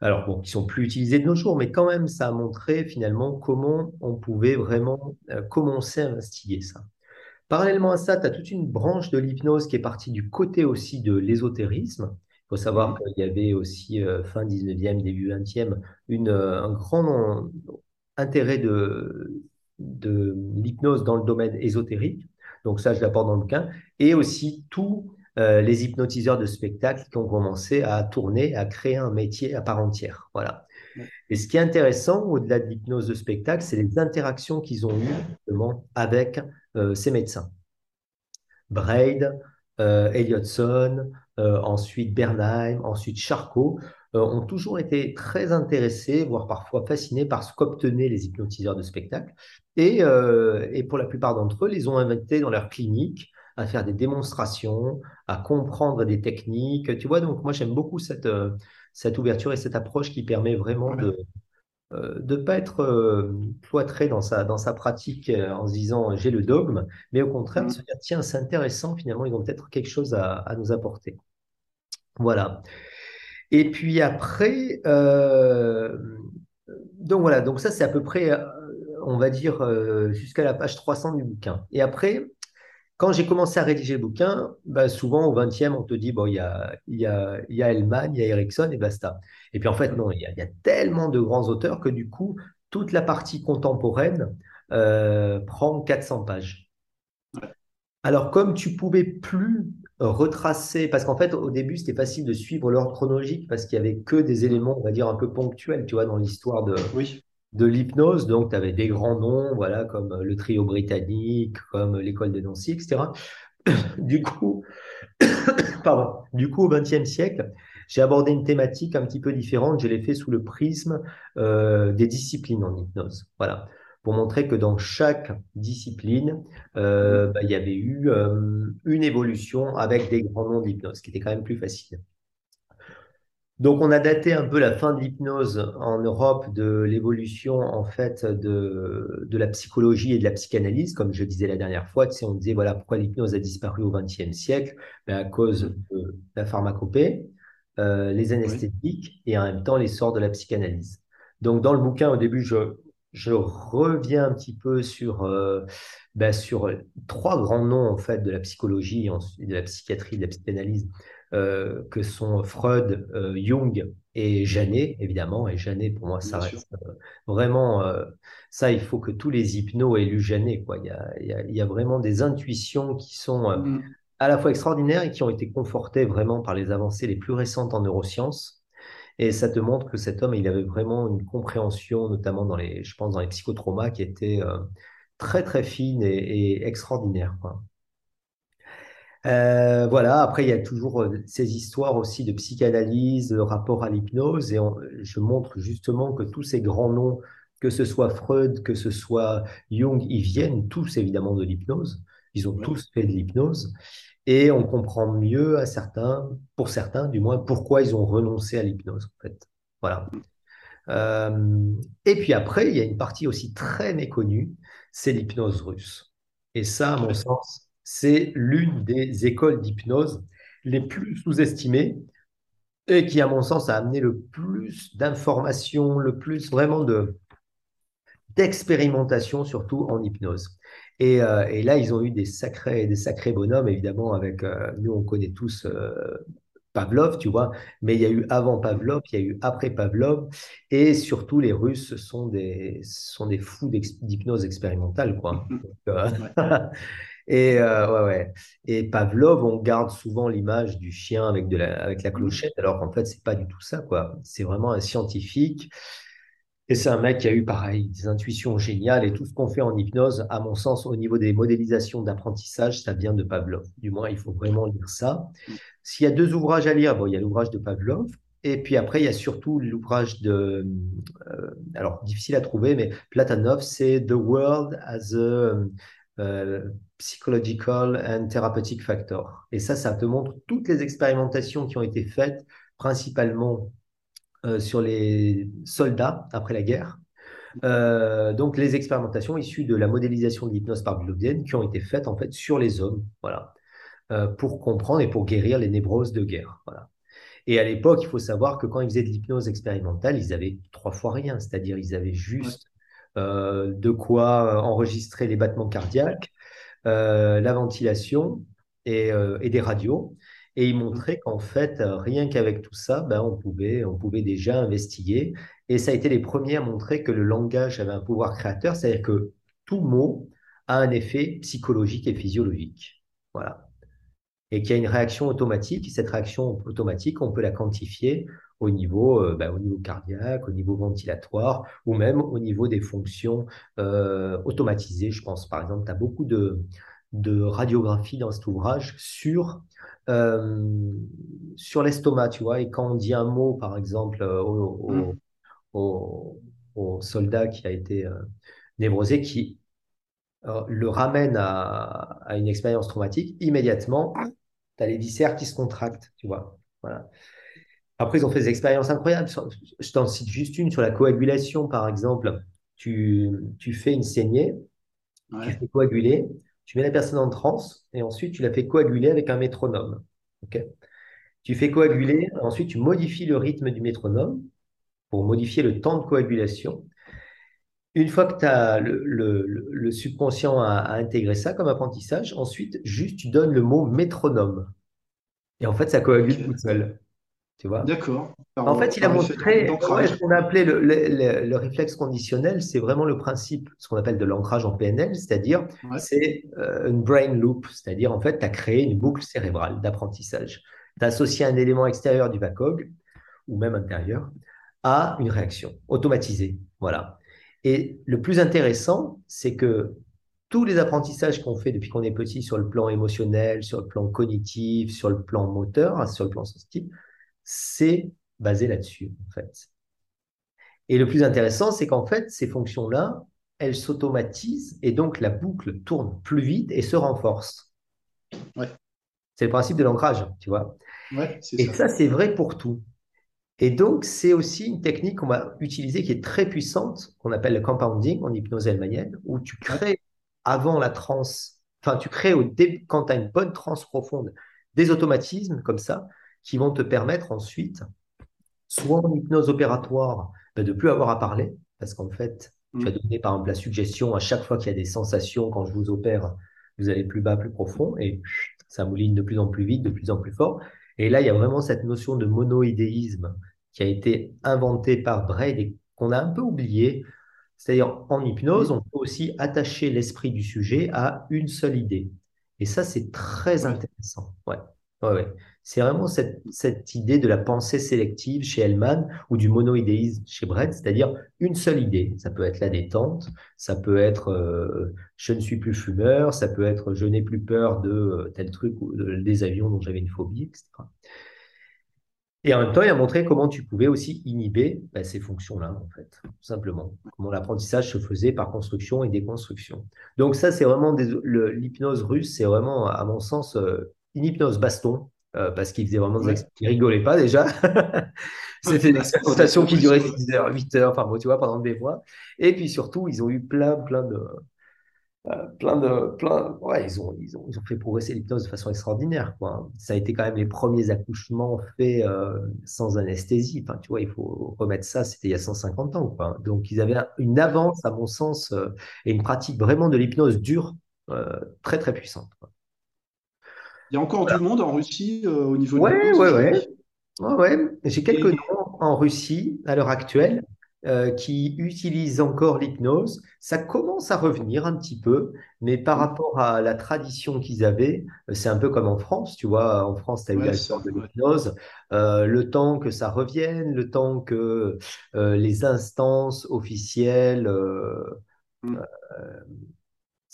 [SPEAKER 1] Alors, bon, qui sont plus utilisés de nos jours, mais quand même, ça a montré finalement comment on pouvait vraiment euh, commencer à investiguer ça. Parallèlement à ça, tu as toute une branche de l'hypnose qui est partie du côté aussi de l'ésotérisme. Il faut savoir
[SPEAKER 2] Mhm.
[SPEAKER 1] qu'il y avait aussi euh, fin 19e, début 20e, une, euh, un grand intérêt de, de l'hypnose dans le domaine ésotérique. Donc ça, je l'apporte dans le bouquin. Et aussi tous euh, les hypnotiseurs de spectacle qui ont commencé à tourner, à créer un métier à part entière. Voilà. Et ce qui est intéressant, au-delà de l'hypnose de spectacle, c'est les interactions qu'ils ont eues justement avec euh, ces médecins. Braid, euh, Elliotson, ensuite Bernheim, ensuite Charcot, ont toujours été très intéressés, voire parfois fascinés par ce qu'obtenaient les hypnotiseurs de spectacle. Et, euh, et pour la plupart d'entre eux, les ont invités dans leur clinique à faire des démonstrations, à comprendre des techniques. Tu vois, donc moi j'aime beaucoup cette, euh, cette ouverture et cette approche qui permet vraiment de euh, de ne pas être euh, cloîtré dans sa, dans sa pratique euh, en se disant j'ai le dogme, mais au contraire de se dire tiens, c'est intéressant, finalement, ils ont peut-être quelque chose à, à nous apporter. Voilà. Et puis après, euh, donc voilà, donc ça c'est à peu près, euh, on va dire, euh, jusqu'à la page 300 du bouquin. Et après, quand j'ai commencé à rédiger le bouquin, bah, souvent au 20e, on te dit, bon, il y a, il y a, il y a Hellman, il y a Erickson et basta. Et puis en fait, non, il y a, il y a tellement de grands auteurs que du coup, toute la partie contemporaine euh, prend 400 pages. Alors, comme tu pouvais plus retracer, parce qu'en fait, au début, c'était facile de suivre l'ordre chronologique parce qu'il y avait que des éléments, on va dire, un peu ponctuels, tu vois, dans l'histoire de,
[SPEAKER 2] Oui,
[SPEAKER 1] de l'hypnose. Donc, tu avais des grands noms, voilà, comme le trio britannique, comme l'école de Nancy, etc. *coughs* Du coup, *coughs* pardon, du coup, au XXe siècle, j'ai abordé une thématique un petit peu différente. Je l'ai fait sous le prisme euh, des disciplines en hypnose. Voilà, pour montrer que dans chaque discipline, euh, bah, il y avait eu euh, une évolution avec des grands noms d'hypnose, qui était quand même plus facile. Donc, on a daté un peu la fin de l'hypnose en Europe de l'évolution en fait de, de la psychologie et de la psychanalyse, comme je disais la dernière fois. Tu sais, on disait voilà pourquoi l'hypnose a disparu au XXe siècle, ben, à cause de la pharmacopée, euh, les
[SPEAKER 2] oui,
[SPEAKER 1] anesthésiques et en même temps l'essor de la psychanalyse. Donc, dans le bouquin, au début, je, je reviens un petit peu sur, euh, ben, sur trois grands noms en fait de la psychologie, de la psychiatrie, de la psychanalyse euh, que sont Freud, euh, Jung et Janet, évidemment. Et Janet, pour moi, ça
[SPEAKER 2] bien
[SPEAKER 1] reste euh, vraiment... euh, ça, il faut que tous les hypnos aient lu Janet, quoi. Il y a, il y a, il y a vraiment des intuitions qui sont euh,
[SPEAKER 2] Mm,
[SPEAKER 1] à la fois extraordinaires et qui ont été confortées vraiment par les avancées les plus récentes en neurosciences. Et ça te montre que cet homme, il avait vraiment une compréhension, notamment dans les, je pense, dans les psychotraumas, qui était euh, très, très fine et, et extraordinaire, quoi. Euh, voilà, après, il y a toujours euh, ces histoires aussi de psychanalyse, de rapport à l'hypnose, et on- je montre justement que tous ces grands noms, que ce soit Freud, que ce soit Jung, ils viennent tous évidemment de l'hypnose, ils ont
[SPEAKER 2] ouais,
[SPEAKER 1] tous fait de l'hypnose, et on comprend mieux à certains, pour certains du moins, pourquoi ils ont renoncé à l'hypnose, en fait. Voilà. Euh, et puis après, il y a une partie aussi très méconnue, c'est l'hypnose russe. Et ça, à mon sens, c'est l'une des écoles d'hypnose les plus sous-estimées et qui, à mon sens, a amené le plus d'informations, le plus vraiment de, d'expérimentation, surtout en hypnose. Et, euh, et là, ils ont eu des sacrés, des sacrés bonhommes, évidemment, avec, euh, nous, on connaît tous euh, Pavlov, tu vois, mais il y a eu avant Pavlov, il y a eu après Pavlov, et surtout les Russes sont des, sont des fous d'hypnose expérimentale, quoi. *laughs* Donc, *laughs* et, ouais, ouais. Et Pavlov, on garde souvent l'image du chien avec, de la, avec la clochette, alors qu'en fait, c'est pas du tout ça, quoi. C'est vraiment un scientifique, et c'est un mec qui a eu, pareil, des intuitions géniales, et tout ce qu'on fait en hypnose, à mon sens, au niveau des modélisations d'apprentissage, ça vient de Pavlov. Du moins, il faut vraiment lire ça. S'il y a deux ouvrages à lire, il y a l'ouvrage de Pavlov, et puis après, il y a surtout l'ouvrage de, euh, alors difficile à trouver, mais Platonov, c'est The World as a euh, Psychological and Therapeutic Factor. Et ça, ça te montre toutes les expérimentations qui ont été faites, principalement sur les soldats après la guerre. Euh, donc, les expérimentations issues de la modélisation de l'hypnose pavlovienne qui ont été faites en fait sur les hommes. Voilà euh, pour comprendre et pour guérir les névroses de guerre. Voilà. Et à l'époque, il faut savoir que quand ils faisaient de l'hypnose expérimentale, ils avaient trois fois rien, c'est-à-dire ils avaient juste euh, de quoi enregistrer les battements cardiaques, euh, la ventilation et, euh, et des radios. Et ils
[SPEAKER 2] Mm,
[SPEAKER 1] montraient qu'en fait, rien qu'avec tout ça, ben, on pouvait, on pouvait déjà investiguer. Et ça a été les premiers à montrer que le langage avait un pouvoir créateur, c'est-à-dire que tout mot a un effet psychologique et physiologique. Voilà et qu'il y a une réaction automatique. Et cette réaction automatique, on peut la quantifier au niveau, euh, bah, au niveau cardiaque, au niveau ventilatoire ou même au niveau des fonctions euh, automatisées. Je pense, par exemple, tu as beaucoup de, de radiographie dans cet ouvrage sur, euh, sur l'estomac, tu vois. Et quand on dit un mot, par exemple, euh, au,
[SPEAKER 2] mm,
[SPEAKER 1] au, au, soldat qui a été euh, névrosé, qui euh, le ramène à, à une expérience traumatique, immédiatement, tu as les viscères qui se contractent, tu vois. Voilà. Après, ils ont fait des expériences incroyables. Je t'en cite juste une sur la coagulation, par exemple. Tu, tu fais une saignée, tu
[SPEAKER 2] Ouais.
[SPEAKER 1] fais coaguler, tu mets la personne en transe et ensuite tu la fais coaguler avec un métronome. Tu fais coaguler, ensuite tu modifies le rythme du métronome pour modifier le temps de coagulation. Une fois que tu as le, le, le, subconscient à, intégré ça comme apprentissage, ensuite, juste tu donnes le mot métronome. Et en fait, ça coagule tout seul. Tu vois
[SPEAKER 2] D'accord.
[SPEAKER 1] En fait, il a montré ce qu'on a appelé le, le, réflexe conditionnel, c'est vraiment le principe, ce qu'on appelle de l'ancrage en PNL, c'est-à-dire c'est euh, une brain loop, c'est-à-dire en fait, tu as créé une boucle cérébrale d'apprentissage. Tu as associé un élément extérieur du VACOG, ou même intérieur, à une réaction automatisée. Voilà. Et le plus intéressant, c'est que tous les apprentissages qu'on fait depuis qu'on est petit sur le plan émotionnel, sur le plan cognitif, sur le plan moteur, sur le plan sensitif, c'est basé là-dessus, en fait. Et le plus intéressant, c'est qu'en fait, ces fonctions-là, elles s'automatisent et donc la boucle tourne plus vite et se renforce.
[SPEAKER 2] Ouais.
[SPEAKER 1] C'est le principe de l'ancrage, tu vois.
[SPEAKER 2] Ouais,
[SPEAKER 1] et ça, c'est vrai pour tout. Et donc, c'est aussi une technique qu'on va utiliser qui est très puissante, qu'on appelle le compounding en hypnose helmanienne, où tu crées avant la transe, enfin, tu crées au quand tu as une bonne transe profonde, des automatismes comme ça, qui vont te permettre ensuite, soit en hypnose opératoire, ben, de plus avoir à parler, parce qu'en fait, tu as mm. donné par exemple la suggestion à chaque fois qu'il y a des sensations quand je vous opère, vous allez plus bas, plus profond, et ça mouline de plus en plus vite, de plus en plus fort. Et là, il y a vraiment cette notion de monoïdéisme qui a été inventée par Braid et qu'on a un peu oublié. C'est-à-dire, en hypnose, on peut aussi attacher l'esprit du sujet à une seule idée. Et ça, c'est très intéressant. Ouais. Ouais, ouais. C'est vraiment cette, idée de la pensée sélective chez Hellman ou du monoïdéisme chez Brett, c'est-à-dire une seule idée. Ça peut être la détente, ça peut être euh, je ne suis plus fumeur, ça peut être je n'ai plus peur de euh, tel truc ou des avions dont j'avais une phobie, etc. Et en même temps, il a montré comment tu pouvais aussi inhiber bah, ces fonctions-là, en fait, tout simplement. Comment l'apprentissage se faisait par construction et déconstruction. Donc ça, c'est vraiment l'hypnose russe, c'est vraiment, à mon sens, euh, une hypnose baston, euh, parce qu'il faisait vraiment des Il rigolait pas déjà. *laughs* C'était une expérimentation qui durait 6 heures, 8 heures, enfin bon, tu vois, pendant des mois. Et puis surtout, ils ont eu plein, plein de. Euh, plein de. Plein, ouais, ils ont, ils, ont, ils ont fait progresser l'hypnose de façon extraordinaire. Quoi. Ça a été quand même les premiers accouchements faits euh, sans anesthésie. Enfin, tu vois, il faut remettre ça, c'était il y a 150 ans. Quoi. Donc, ils avaient une avance, à mon sens, et une pratique vraiment de l'hypnose dure, très, très puissante.
[SPEAKER 2] Il y a encore du monde en Russie euh, au niveau
[SPEAKER 1] ouais,
[SPEAKER 2] de
[SPEAKER 1] ouais, ouais, ouais, ouais. J'ai quelques noms en Russie à l'heure actuelle euh, qui utilisent encore l'hypnose. Ça commence à revenir un petit peu, mais par mm. rapport à la tradition qu'ils avaient, euh, c'est un peu comme en France, tu vois. En France, tu as eu la de l'hypnose. le temps que ça revienne, le temps que les instances officielles mm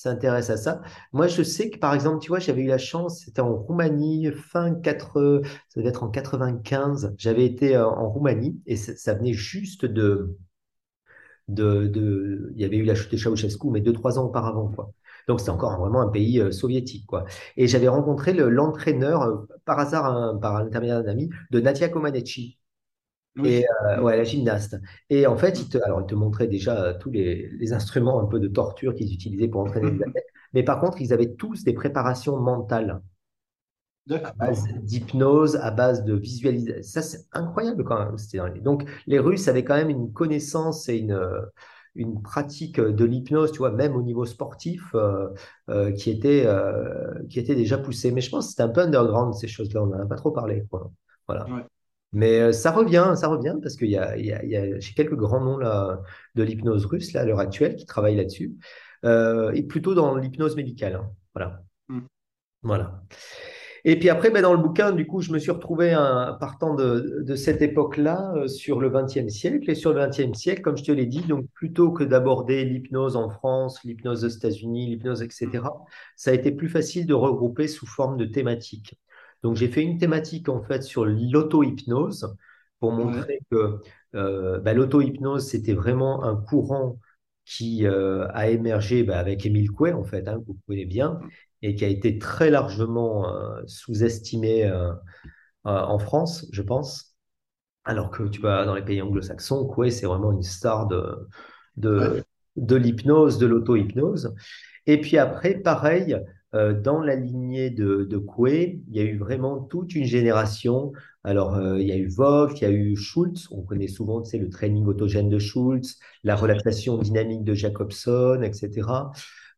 [SPEAKER 1] s'intéresse à ça. Moi, je sais que, par exemple, tu vois, j'avais eu la chance, c'était en Roumanie, fin 4, ça devait être en 95, j'avais été euh, en Roumanie et ça venait juste de, il y avait eu la chute de Ceausescu, mais deux, trois ans auparavant. Donc, c'était encore vraiment un pays euh, soviétique, quoi. Et j'avais rencontré l'entraîneur, euh, par hasard, par l'intermédiaire d'un ami, de Nadia Comaneci, et euh, ouais, la gymnaste. Et en fait, il te, alors, il te montrait déjà euh, tous les, les instruments un peu de torture qu'ils utilisaient pour entraîner les athlètes. Mais par contre, ils avaient tous des préparations mentales. À base d'hypnose, à base de visualisation. Ça, c'est incroyable quand même. Donc, les Russes avaient quand même une connaissance et une, une pratique de l'hypnose, tu vois, même au niveau sportif, euh, qui, était, qui était déjà poussée. Mais je pense que c'était un peu underground, ces choses-là. On n'en a pas trop parlé. Quoi. Voilà. Mais euh, ça revient, ça revient parce qu'il y a, il y a, il y a j'ai quelques grands noms là, de l'hypnose russe là, à l'heure actuelle qui travaillent là-dessus, euh, et plutôt dans l'hypnose médicale. Hein. Voilà. Mm. Voilà. Et puis après, ben, dans le bouquin, du coup, je me suis retrouvé un, partant de, de cette époque-là euh, sur le XXe siècle. Et sur le XXe siècle, comme je te l'ai dit, donc plutôt que d'aborder l'hypnose en France, l'hypnose aux États-Unis, l'hypnose, etc., ça a été plus facile de regrouper sous forme de thématiques. Donc, j'ai fait une thématique en fait sur l'auto-hypnose pour montrer que euh, bah, l'auto-hypnose, c'était vraiment un courant qui euh, a émergé bah, avec Émile Coué, en fait, hein, que vous connaissez bien, et qui a été très largement euh, sous-estimé en France, je pense. Alors que tu vois, dans les pays anglo-saxons, Coué, c'est vraiment une star de, de, de l'hypnose, de l'auto-hypnose. Et puis après, pareil, euh, dans la lignée de, de Coué, il y a eu vraiment toute une génération. Alors, euh, il y a eu Vogt, il y a eu Schultz, on connaît souvent tu le training autogène de Schultz, la relaxation dynamique de Jacobson, etc.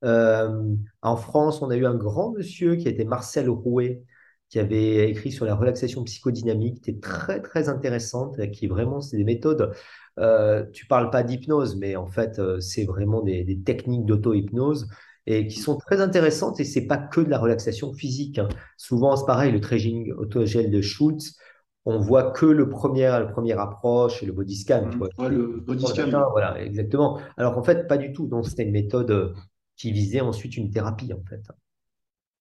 [SPEAKER 1] Euh, en France, on a eu un grand monsieur qui était Marcel Rouet, qui avait écrit sur la relaxation psychodynamique, qui était très, très intéressante, qui vraiment, c'est des méthodes. Tu parles pas d'hypnose, mais en fait, c'est vraiment des, des techniques d'auto-hypnose et qui sont très intéressantes. Et c'est pas que de la relaxation physique. hein. Souvent, c'est pareil, le training autogel de Schultz, on voit que le premier, la première approche et le body scan. Tu vois,
[SPEAKER 2] Ouais, le body scan.
[SPEAKER 1] voilà, exactement. Alors qu'en fait, pas du tout. Donc, c'était une méthode euh, qui visait ensuite une thérapie, en fait.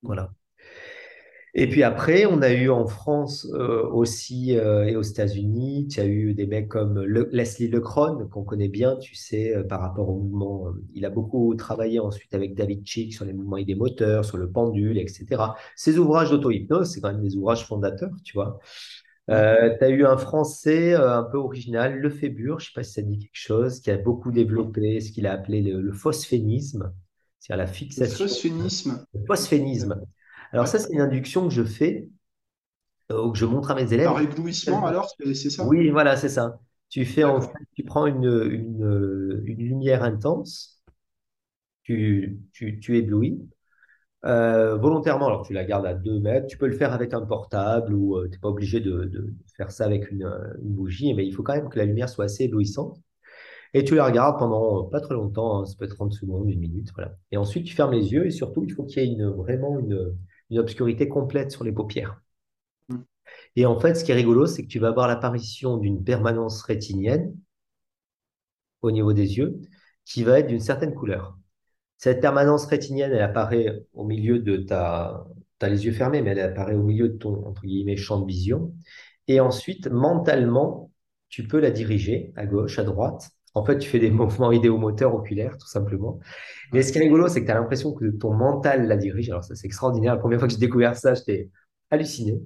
[SPEAKER 1] Voilà. Et puis après, on a eu en France euh, aussi euh, et aux États-Unis, tu as eu des mecs comme le- Leslie Lecron, qu'on connaît bien, tu sais, euh, par rapport au mouvement. Il a beaucoup travaillé ensuite avec David Chick sur les mouvements idémoteurs, sur le pendule, etc. Ces ouvrages d'auto-hypnose, c'est quand même des ouvrages fondateurs, tu vois. Tu as eu un Français un peu original, Lefébure, je sais pas si ça dit quelque chose, qui a beaucoup développé ce qu'il a appelé le, le phosphénisme, c'est-à-dire la
[SPEAKER 2] Le
[SPEAKER 1] fixation,
[SPEAKER 2] phosphénisme.
[SPEAKER 1] le phosphénisme. Alors
[SPEAKER 2] Ouais.
[SPEAKER 1] ça, c'est une induction que je fais, euh, ou que je montre à mes élèves.
[SPEAKER 2] Par éblouissement, alors, c'est ça?
[SPEAKER 1] Oui, voilà, c'est ça. Tu fais en fait, tu prends une, une, une lumière intense, tu, tu, tu éblouis, euh, volontairement, alors tu la gardes à 2 mètres, tu peux le faire avec un portable ou tu n'es pas obligé de, de faire ça avec une, euh, une bougie, mais il faut quand même que la lumière soit assez éblouissante. Et tu la regardes pendant euh, pas très longtemps, hein, ça peut être 30 secondes, une minute, voilà. Et ensuite, tu fermes les yeux et surtout, il faut qu'il y ait une, vraiment une, une obscurité complète sur les paupières.
[SPEAKER 2] Mhm.
[SPEAKER 1] Et en fait, ce qui est rigolo, c'est que tu vas avoir l'apparition d'une permanence rétinienne au niveau des yeux qui va être d'une certaine couleur. Cette permanence rétinienne, elle apparaît au milieu de ta... Tu as les yeux fermés, mais elle apparaît au milieu de ton, entre guillemets, champ de vision. Et ensuite, mentalement, tu peux la diriger à gauche, à droite. En fait, tu fais des *laughs* mouvements idéomoteurs oculaires, tout simplement. Mais ce qui est rigolo, c'est que tu as l'impression que ton mental la dirige. Alors ça, c'est extraordinaire. La première fois que j'ai découvert ça, j'étais halluciné.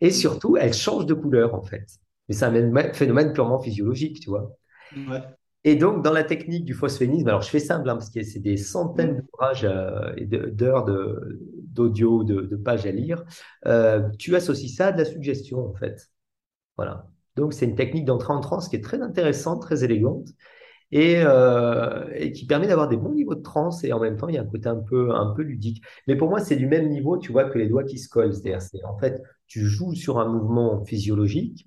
[SPEAKER 1] Et surtout, elle change de couleur, en fait. Mais c'est un phénomène purement physiologique, tu vois.
[SPEAKER 2] Ouais.
[SPEAKER 1] Et donc, dans la technique du phosphénisme, alors je fais simple, hein, parce que c'est des centaines d'ouvrages euh, et d'heures de- d'audio, de, de pages à lire, euh, tu associes ça à de la suggestion, en fait. Voilà. Donc, c'est une technique d'entrée en transe qui est très intéressante, très élégante, et, euh, et qui permet d'avoir des bons niveaux de transe, et en même temps, il y a un côté un peu, un peu ludique. Mais pour moi, c'est du même niveau, tu vois, que les doigts qui se collent. C'est-à-dire, c'est, en fait, tu joues sur un mouvement physiologique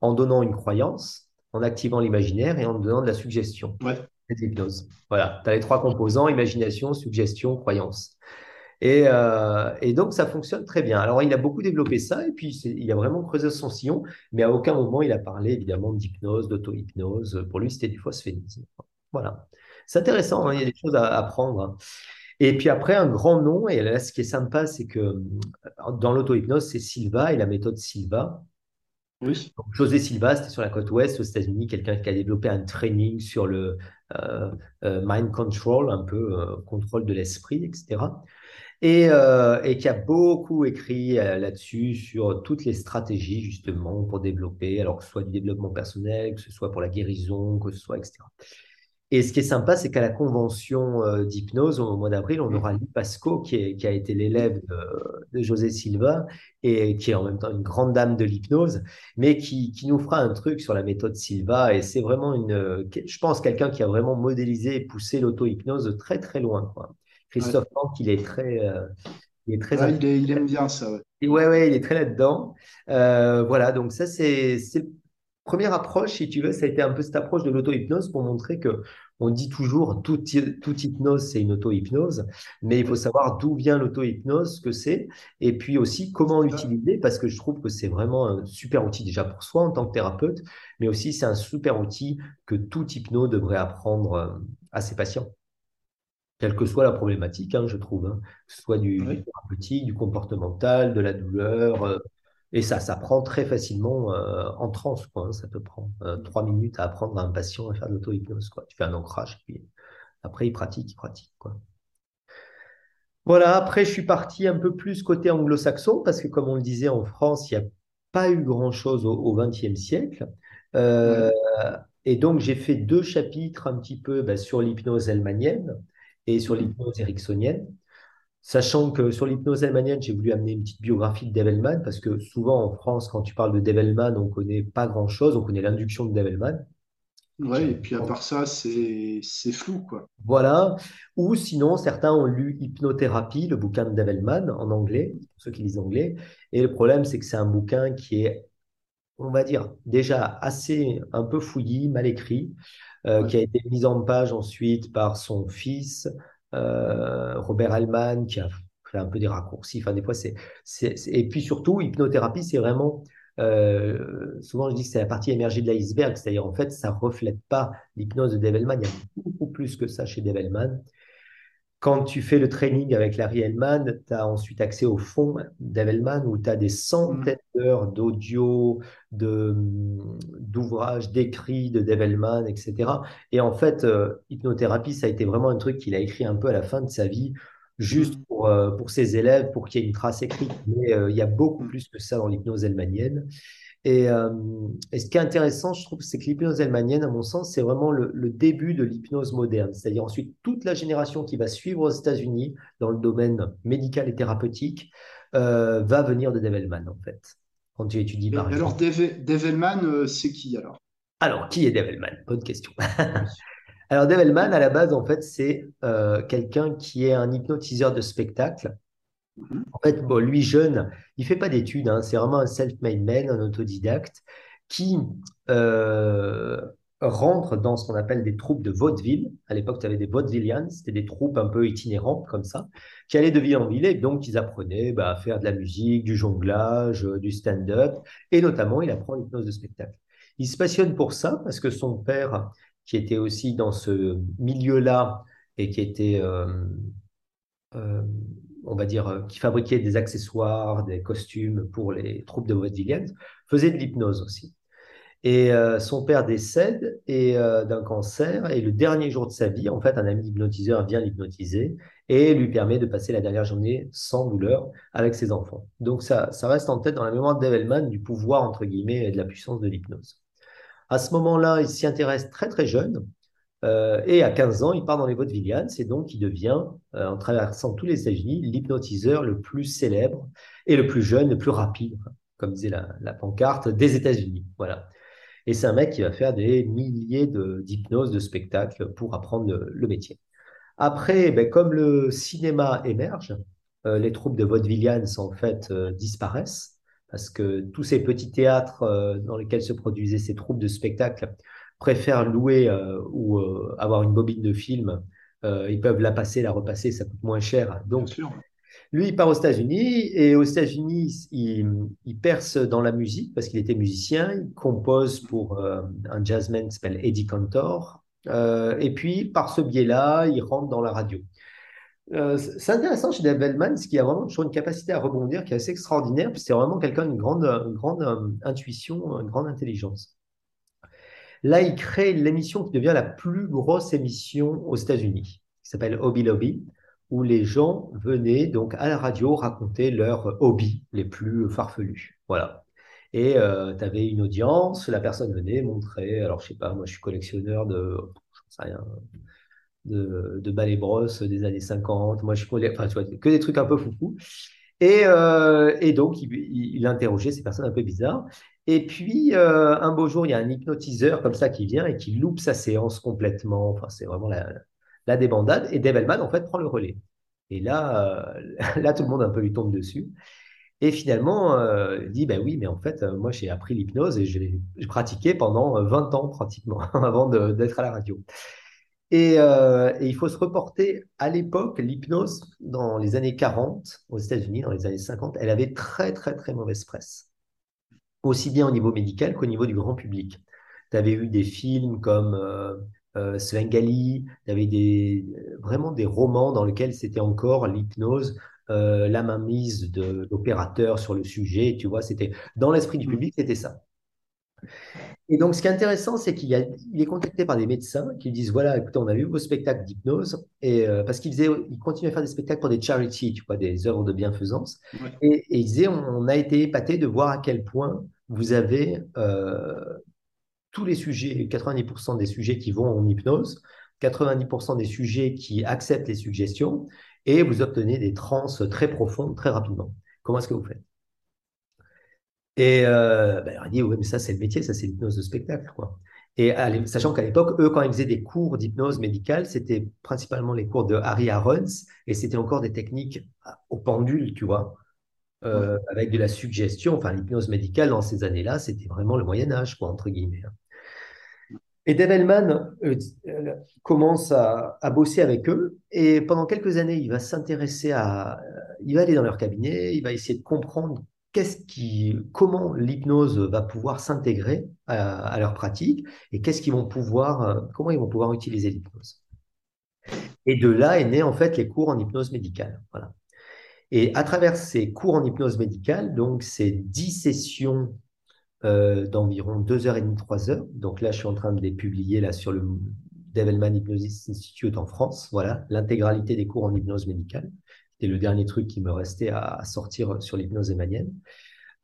[SPEAKER 1] en donnant une croyance, en activant l'imaginaire et en donnant de la suggestion.
[SPEAKER 2] Ouais.
[SPEAKER 1] C'est de l'hypnose. Voilà, tu as les trois composants, imagination, suggestion, croyance. Et, euh, et donc, ça fonctionne très bien. Alors, il a beaucoup développé ça et puis il a vraiment creusé son sillon, mais à aucun moment il a parlé évidemment d'hypnose, d'auto-hypnose. Pour lui, c'était du phosphénisme. Voilà. C'est intéressant, hein, il y a des choses à apprendre. hein. Et puis après, un grand nom, et là, ce qui est sympa, c'est que euh, dans l'auto-hypnose, c'est Silva et la méthode Silva.
[SPEAKER 2] Oui.
[SPEAKER 1] Donc, José Silva, c'était sur la côte ouest aux États-Unis, quelqu'un qui a développé un training sur le euh, euh, mind control, un peu contrôle de l'esprit, etc. Et, euh, et qui a beaucoup écrit euh, là-dessus sur toutes les stratégies justement pour développer, alors que ce soit du développement personnel, que ce soit pour la guérison, que ce soit, etc. Et ce qui est sympa, c'est qu'à la convention euh, d'hypnose, au mois d'avril, on aura
[SPEAKER 2] Mhm.
[SPEAKER 1] Lee Pasco, qui, est- qui a été l'élève de, de José Silva et qui est en même temps une grande dame de l'hypnose, mais qui, qui nous fera un truc sur la méthode Silva. Et c'est vraiment une, euh, je pense, quelqu'un qui a vraiment modélisé et poussé l'auto-hypnose de très, très loin, quoi.
[SPEAKER 2] Ouais.
[SPEAKER 1] Christophe il est très, euh, il est très
[SPEAKER 2] Ouais, il,
[SPEAKER 1] intéressant.
[SPEAKER 2] est- il aime bien ça. Ouais.
[SPEAKER 1] Et ouais, ouais, il est très là-dedans. Euh, voilà, donc ça, c'est première approche, si tu veux, ça a été un peu cette approche de l'auto-hypnose pour montrer que on dit toujours tout, toute hypnose, c'est une auto-hypnose, mais il faut savoir d'où vient l'auto-hypnose, ce que c'est, et puis aussi comment l'utiliser, parce que je trouve que c'est vraiment un super outil déjà pour soi en tant que thérapeute, mais aussi c'est un super outil que tout hypno devrait apprendre euh, à ses patients quelle que soit la problématique, hein, je trouve, hein, que ce soit du, du thérapeutique, du comportemental, de la douleur, euh, et ça s'apprend très facilement euh, en transe, quoi, hein, ça peut prendre euh, trois minutes à apprendre à un patient à faire de l'auto-hypnose, quoi. Tu fais un ancrage, puis après il pratique, il pratique, quoi. Voilà, après je suis parti un peu plus côté anglo-saxon, parce que comme on le disait, en France, il n'y a pas eu grand-chose au, XXe siècle. Euh, et donc j'ai fait deux chapitres un petit peu bah, sur l'hypnose hellmanienne et sur l'hypnose ericksonienne. Sachant que sur l'hypnose hellmanienne, j'ai voulu amener une petite biographie de Develman, parce que souvent en France, quand tu parles de Develman, on connaît pas grand-chose, on connaît l'induction de Develman.
[SPEAKER 2] Ouais, et puis à part ça, c'est c'est flou, quoi.
[SPEAKER 1] Voilà. Ou sinon, certains ont lu Hypnothérapie, le bouquin de Develman en anglais, pour ceux qui lisent anglais. Et le problème, c'est que c'est un bouquin qui est, on va dire, déjà assez un peu fouillis, mal écrit,
[SPEAKER 2] Ouais.
[SPEAKER 1] qui a été mis en page ensuite par son fils, euh, Robert Altman, qui a fait un peu des raccourcis. Enfin, des fois, c'est- Et puis surtout, hypnothérapie, c'est vraiment... euh, souvent, je dis que c'est la partie émergée de l'iceberg, c'est-à-dire en fait, ça reflète pas l'hypnose de Develman. Il y a beaucoup plus que ça chez Develman. Quand tu fais le training avec Larry Hellman, tu as ensuite accès au fond d'Evelman où tu as des
[SPEAKER 2] Mm.
[SPEAKER 1] centaines d'heures d'audio, de, d'ouvrages, d'écrits de Develman, etc. Et en fait, euh, hypnothérapie, ça a été vraiment un truc qu'il a écrit un peu à la fin de sa vie, juste
[SPEAKER 2] Mm.
[SPEAKER 1] pour, euh, pour ses élèves, pour qu'il y ait une trace écrite. Mais euh, il y a beaucoup
[SPEAKER 2] Mm.
[SPEAKER 1] plus que ça dans l'hypnose hellmanienne. Et, euh, et ce qui est intéressant, je trouve, c'est que l'hypnose hellmanienne, à mon sens, c'est vraiment le, le début de l'hypnose moderne. C'est-à-dire ensuite toute la génération qui va suivre aux États-Unis dans le domaine médical et thérapeutique euh, va venir de Develman, en fait. Quand tu étudies, par
[SPEAKER 2] alors, Hellman, euh, c'est qui alors?
[SPEAKER 1] Alors, qui est Develman? Bonne question. *laughs* Alors, Develman, à la base, en fait, c'est quelqu'un qui est un hypnotiseur de spectacle. En fait, bon, lui jeune, il fait pas d'études, hein, c'est vraiment un self-made man, un autodidacte qui euh, rentre dans ce qu'on appelle des troupes de vaudeville. À l'époque, tu avais des vaudevillians, c'était des troupes un peu itinérantes comme ça, qui allaient de ville en ville et donc ils apprenaient bah, à faire de la musique, du jonglage, euh, du stand-up et notamment il apprend l'hypnose de spectacle. Il se passionne pour ça parce que son père, qui était aussi dans ce milieu-là et qui était euh, on va dire, euh, qui fabriquait des accessoires, des costumes pour les troupes de vaudevillians, faisait de l'hypnose aussi. Et euh, son père décède et euh, d'un cancer, et le dernier jour de sa vie, en fait, un ami hypnotiseur vient l'hypnotiser et lui permet de passer la dernière journée sans douleur avec ses enfants. Donc ça, ça reste en tête dans la mémoire d'Evelman du pouvoir, entre guillemets, et de la puissance de l'hypnose. À ce moment-là, il s'y intéresse très très jeune, euh, et à 15 ans, il part dans les vaudevillians et donc il devient, euh, en traversant tous les États-Unis, l'hypnotiseur le plus célèbre et le plus jeune, le plus rapide, comme disait la, pancarte, des États-Unis. Voilà. Et c'est un mec qui va faire des milliers de, d'hypnoses, de spectacles pour apprendre le, métier. Après, ben, comme le cinéma émerge, euh, les troupes de vaudevillians en fait disparaissent parce que tous ces petits théâtres dans lesquels se produisaient ces troupes de spectacles préfèrent louer euh, ou euh, avoir une bobine de film. Euh, ils peuvent la passer, la repasser, ça coûte moins cher.
[SPEAKER 2] Bien
[SPEAKER 1] Donc,
[SPEAKER 2] sûr.
[SPEAKER 1] lui, il part aux États-Unis et aux États-Unis, il, il perce dans la musique parce qu'il était musicien. Il compose pour un jazzman qui s'appelle Eddie Cantor. Et puis, par ce biais-là, il rentre dans la radio. Euh, c'est intéressant chez Dave Bellman, ce qui a vraiment toujours une capacité à rebondir qui est assez extraordinaire. Puis c'est vraiment quelqu'un d'une grande, une grande euh, intuition, une grande intelligence. Là, il crée l'émission qui devient la plus grosse émission aux États-Unis, qui s'appelle Hobby Lobby, où les gens venaient donc à la radio raconter leurs hobbies les plus farfelus. Voilà. Et euh, tu avais une audience, la personne venait montrer, alors je sais pas, moi je suis collectionneur de, je sais rien, de, des années 50, moi je suis, que des trucs un peu foufou. Et, euh, donc, il, interrogeait ces personnes un peu bizarres. Et puis, euh, un beau jour, il y a un hypnotiseur comme ça qui vient et qui loupe sa séance complètement. Enfin, c'est vraiment la, débandade. Et Dave en fait, prend le relais. Et là, euh, *laughs* là, tout le monde un peu lui tombe dessus. Et finalement, euh, il dit, ben oui, mais en fait, moi, j'ai appris l'hypnose et j'ai pratiqué pendant 20 ans pratiquement *laughs* avant d'être à la radio. Et, il faut se reporter à l'époque, l'hypnose, dans les années 40, aux États-Unis, dans les années 50, elle avait très, très, très mauvaise presse. Aussi bien au niveau médical qu'au niveau du grand public. Tu avais eu des films comme euh, euh, Svengali, tu avais des, vraiment des romans dans lesquels c'était encore l'hypnose, euh, la mainmise de l'opérateur sur le sujet. Tu vois, c'était dans l'esprit du public, c'était ça. Et donc, ce qui est intéressant, c'est qu'il il est contacté par des médecins qui lui disent voilà, écoutez, on a vu vos spectacles d'hypnose, et euh, parce qu'il faisait, il continuait à faire des spectacles pour des charities, tu vois, des œuvres de bienfaisance.
[SPEAKER 2] Ouais.
[SPEAKER 1] Et, et, il disait on, on, a été épaté de voir à quel point vous avez euh, tous les sujets, 90% des sujets qui vont en hypnose, 90% des sujets qui acceptent les suggestions, et vous obtenez des transes très profondes très rapidement. Comment est-ce que vous faites? Et euh, ben, il dit, oui, mais ça, c'est le métier, ça, c'est l'hypnose de spectacle. Quoi. Et sachant qu'à l'époque, eux, quand ils faisaient des cours d'hypnose médicale, c'était principalement les cours de Harry Arons, et c'était encore des techniques au pendule, tu vois, euh, avec de la suggestion. Enfin, l'hypnose médicale dans ces années-là, c'était vraiment le Moyen Âge, quoi, entre guillemets. Hein. Et Dave Hellman euh, euh, commence à, bosser avec eux et pendant quelques années, il va s'intéresser à, il va aller dans leur cabinet, il va essayer de comprendre comment l'hypnose va pouvoir s'intégrer à, leur pratique et qu'est-ce qu'ils vont pouvoir, euh, comment ils vont pouvoir utiliser l'hypnose. Et de là est né en fait les cours en hypnose médicale. Voilà. Et à travers ces cours en hypnose médicale, donc ces dix sessions euh, d'environ 2h30, 3h. Donc là, je suis en train de les publier là, sur le Develman Hypnosis Institute en France. Voilà, l'intégralité des cours en hypnose médicale. C'était le dernier truc qui me restait à, sortir sur l'hypnose émanienne.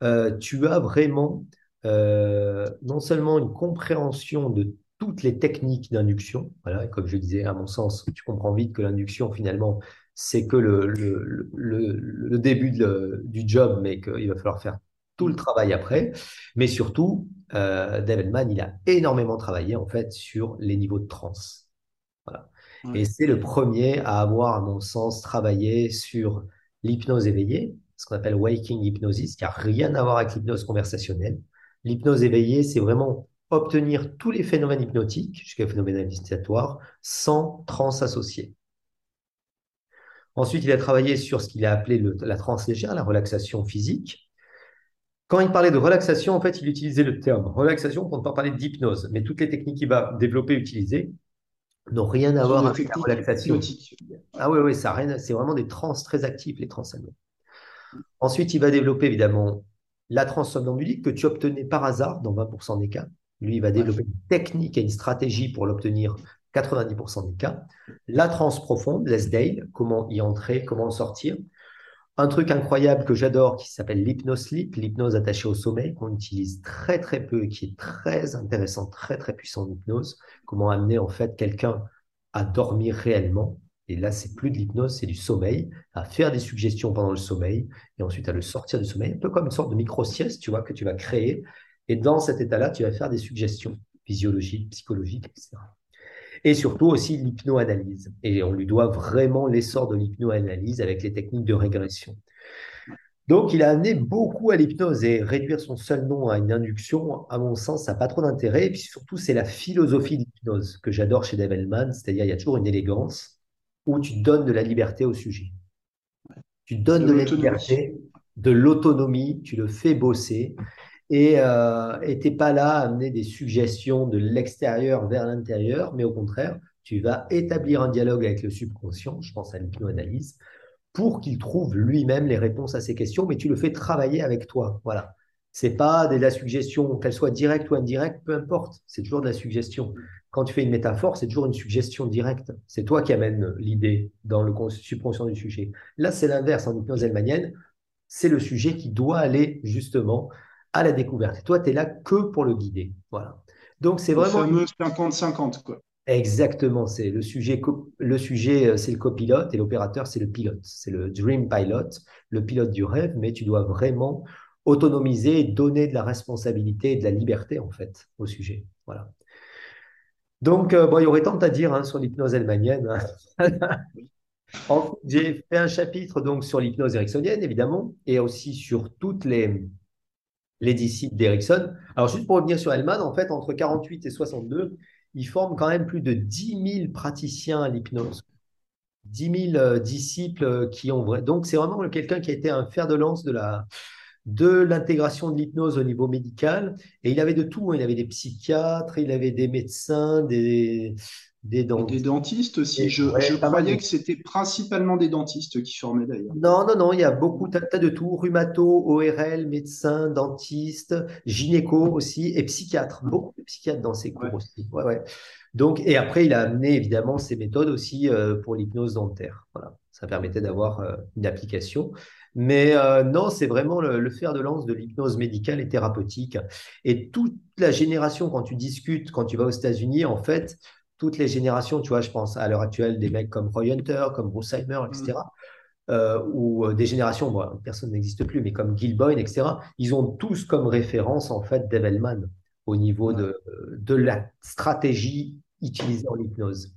[SPEAKER 1] Euh, tu as vraiment euh, non seulement une compréhension de toutes les techniques d'induction. Voilà, comme je disais, à mon sens, tu comprends vite que l'induction, finalement, c'est que le, le, le, début du job, mais qu'il va falloir faire tout le travail après. Mais surtout, euh, David Mann, il a énormément travaillé en fait sur les niveaux de trans. Voilà. Et c'est le premier à avoir, à mon sens, travaillé sur l'hypnose éveillée, ce qu'on appelle waking hypnosis, qui n'a rien à voir avec l'hypnose conversationnelle. L'hypnose éveillée, c'est vraiment obtenir tous les phénomènes hypnotiques jusqu'à phénomènes hallucinatoires sans trans associée. Ensuite, il a travaillé sur ce qu'il a appelé la transe légère, la relaxation physique. Quand il parlait de relaxation, en fait, il utilisait le terme relaxation pour ne pas parler d'hypnose. Mais toutes les techniques qu'il va développer, utiliser, n'ont rien à voir avec la relaxation. Ah oui, oui, ça rien. C'est vraiment des trans très actifs, les trans Ensuite, il va développer évidemment la trans somnambulique que tu obtenais par hasard dans 20% des cas. Lui, il va développer une technique et une stratégie pour l'obtenir 90% des cas. La trans profonde, l'S-Dale, comment y entrer, comment en sortir. Un truc incroyable que j'adore qui s'appelle l'hypnosleep, l'hypnose attachée au sommeil, qu'on utilise très très peu et qui est très intéressant, très très puissant en hypnose. Comment amener en fait quelqu'un à dormir réellement. Et là, c'est plus de l'hypnose, c'est du sommeil, à faire des suggestions pendant le sommeil et ensuite à le sortir du sommeil, un peu comme une sorte de micro-sieste, tu vois, que tu vas créer. Et dans cet état-là, tu vas faire des suggestions physiologiques, psychologiques, etc et surtout aussi l'hypnoanalyse. Et on lui doit vraiment l'essor de l'hypnoanalyse avec les techniques de régression. Donc, il a amené beaucoup à l'hypnose et réduire son seul nom à une induction, à mon sens, ça n'a pas trop d'intérêt. Et puis surtout, c'est la philosophie de l'hypnose que j'adore chez Dave c'est-à-dire il y a toujours une élégance où tu donnes de la liberté au sujet. Tu donnes de, de la liberté, de l'autonomie, tu le fais bosser et euh, n'es pas là à amener des suggestions de l'extérieur vers l'intérieur, mais au contraire, tu vas établir un dialogue avec le subconscient, je pense à l'hypnoanalyse, pour qu'il trouve lui-même les réponses à ces questions, mais tu le fais travailler avec toi. Voilà. C'est pas de la suggestion, qu'elle soit directe ou indirecte, peu importe, c'est toujours de la suggestion. Quand tu fais une métaphore, c'est toujours une suggestion directe. C'est toi qui amènes l'idée dans le subconscient du sujet. Là, c'est l'inverse en hypnose. C'est le sujet qui doit aller justement à la découverte. Et toi, tu es là que pour le guider. Voilà. Donc, c'est vraiment.
[SPEAKER 2] Le fameux 50-50, quoi.
[SPEAKER 1] Exactement, c'est le sujet, le sujet, euh, c'est le copilote et l'opérateur, c'est le pilote. C'est le dream pilot, le pilote du rêve, mais tu dois vraiment autonomiser et donner de la responsabilité et de la liberté, en fait, au sujet. Voilà. Donc, euh, bon, il y aurait tant à dire hein, sur l'hypnose elmanienne. Hein. *laughs* J'ai fait un chapitre donc sur l'hypnose ericksonienne, évidemment, et aussi sur toutes les, les disciples d'Erickson. Alors, juste pour revenir sur Hellman, en fait, entre 48 et 62, il forme quand même plus de 10 000 praticiens à l'hypnose. 10 000 euh, disciples euh, qui ont. Donc, c'est vraiment quelqu'un qui a été un fer de lance de la de l'intégration de l'hypnose au niveau médical. Et il avait de tout. Hein. Il avait des psychiatres, il avait des médecins, des,
[SPEAKER 2] des dentistes. aussi. je, croyais que c'était principalement des dentistes qui formaient d'ailleurs.
[SPEAKER 1] Non, non, non, il y a beaucoup, tas de tout. Rhumato, ORL, médecins, dentistes, gynéco aussi, et psychiatres. Beaucoup de psychiatres dans ces cours aussi. Ouais, ouais. Donc, et après, il a amené évidemment ces méthodes aussi euh, pour l'hypnose dentaire. Voilà. Ça permettait d'avoir euh, une application. Mais euh, non, c'est vraiment le, le, fer de lance de l'hypnose médicale et thérapeutique. Et toute la génération, quand tu discutes, quand tu vas aux États-Unis, en fait, toutes les générations, tu vois, je pense à l'heure actuelle des mecs comme Roy Hunter, comme Bruce Heimer, etc.
[SPEAKER 2] Mm.
[SPEAKER 1] euh, ou euh, des générations, bon, personne n'existe plus, mais comme Gil Boyne, etc., ils ont tous comme référence, en fait, Develman au niveau de, de la stratégie utilisée en hypnose.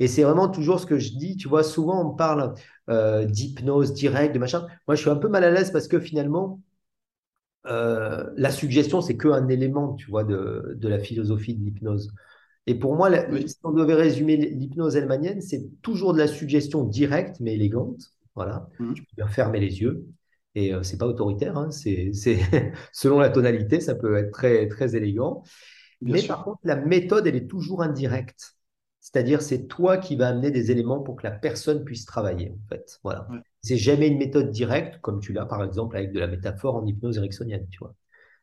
[SPEAKER 1] Et c'est vraiment toujours ce que je dis, tu vois, souvent on parle euh, d'hypnose directe, de machin. Moi, je suis un peu mal à l'aise parce que finalement, euh, la suggestion, c'est qu'un élément, tu vois, de, de la philosophie de l'hypnose. Et pour moi, la-
[SPEAKER 2] Oui.
[SPEAKER 1] si on devait résumer l'hypnose hellmanienne, c'est toujours de la suggestion directe mais élégante. Voilà, tu
[SPEAKER 2] Mm.
[SPEAKER 1] peux bien fermer les yeux. Et euh, c'est pas autoritaire, hein, c'est, c'est *laughs* selon la tonalité, ça peut être très, très élégant.
[SPEAKER 2] Bien
[SPEAKER 1] Mais
[SPEAKER 2] sûr.
[SPEAKER 1] par contre, la méthode, elle est toujours indirecte. C'est-à-dire, c'est toi qui vas amener des éléments pour que la personne puisse travailler, en fait. Voilà.
[SPEAKER 2] Ouais.
[SPEAKER 1] C'est jamais une méthode directe, comme tu l'as, par exemple, avec de la métaphore en hypnose ericksonienne, tu vois.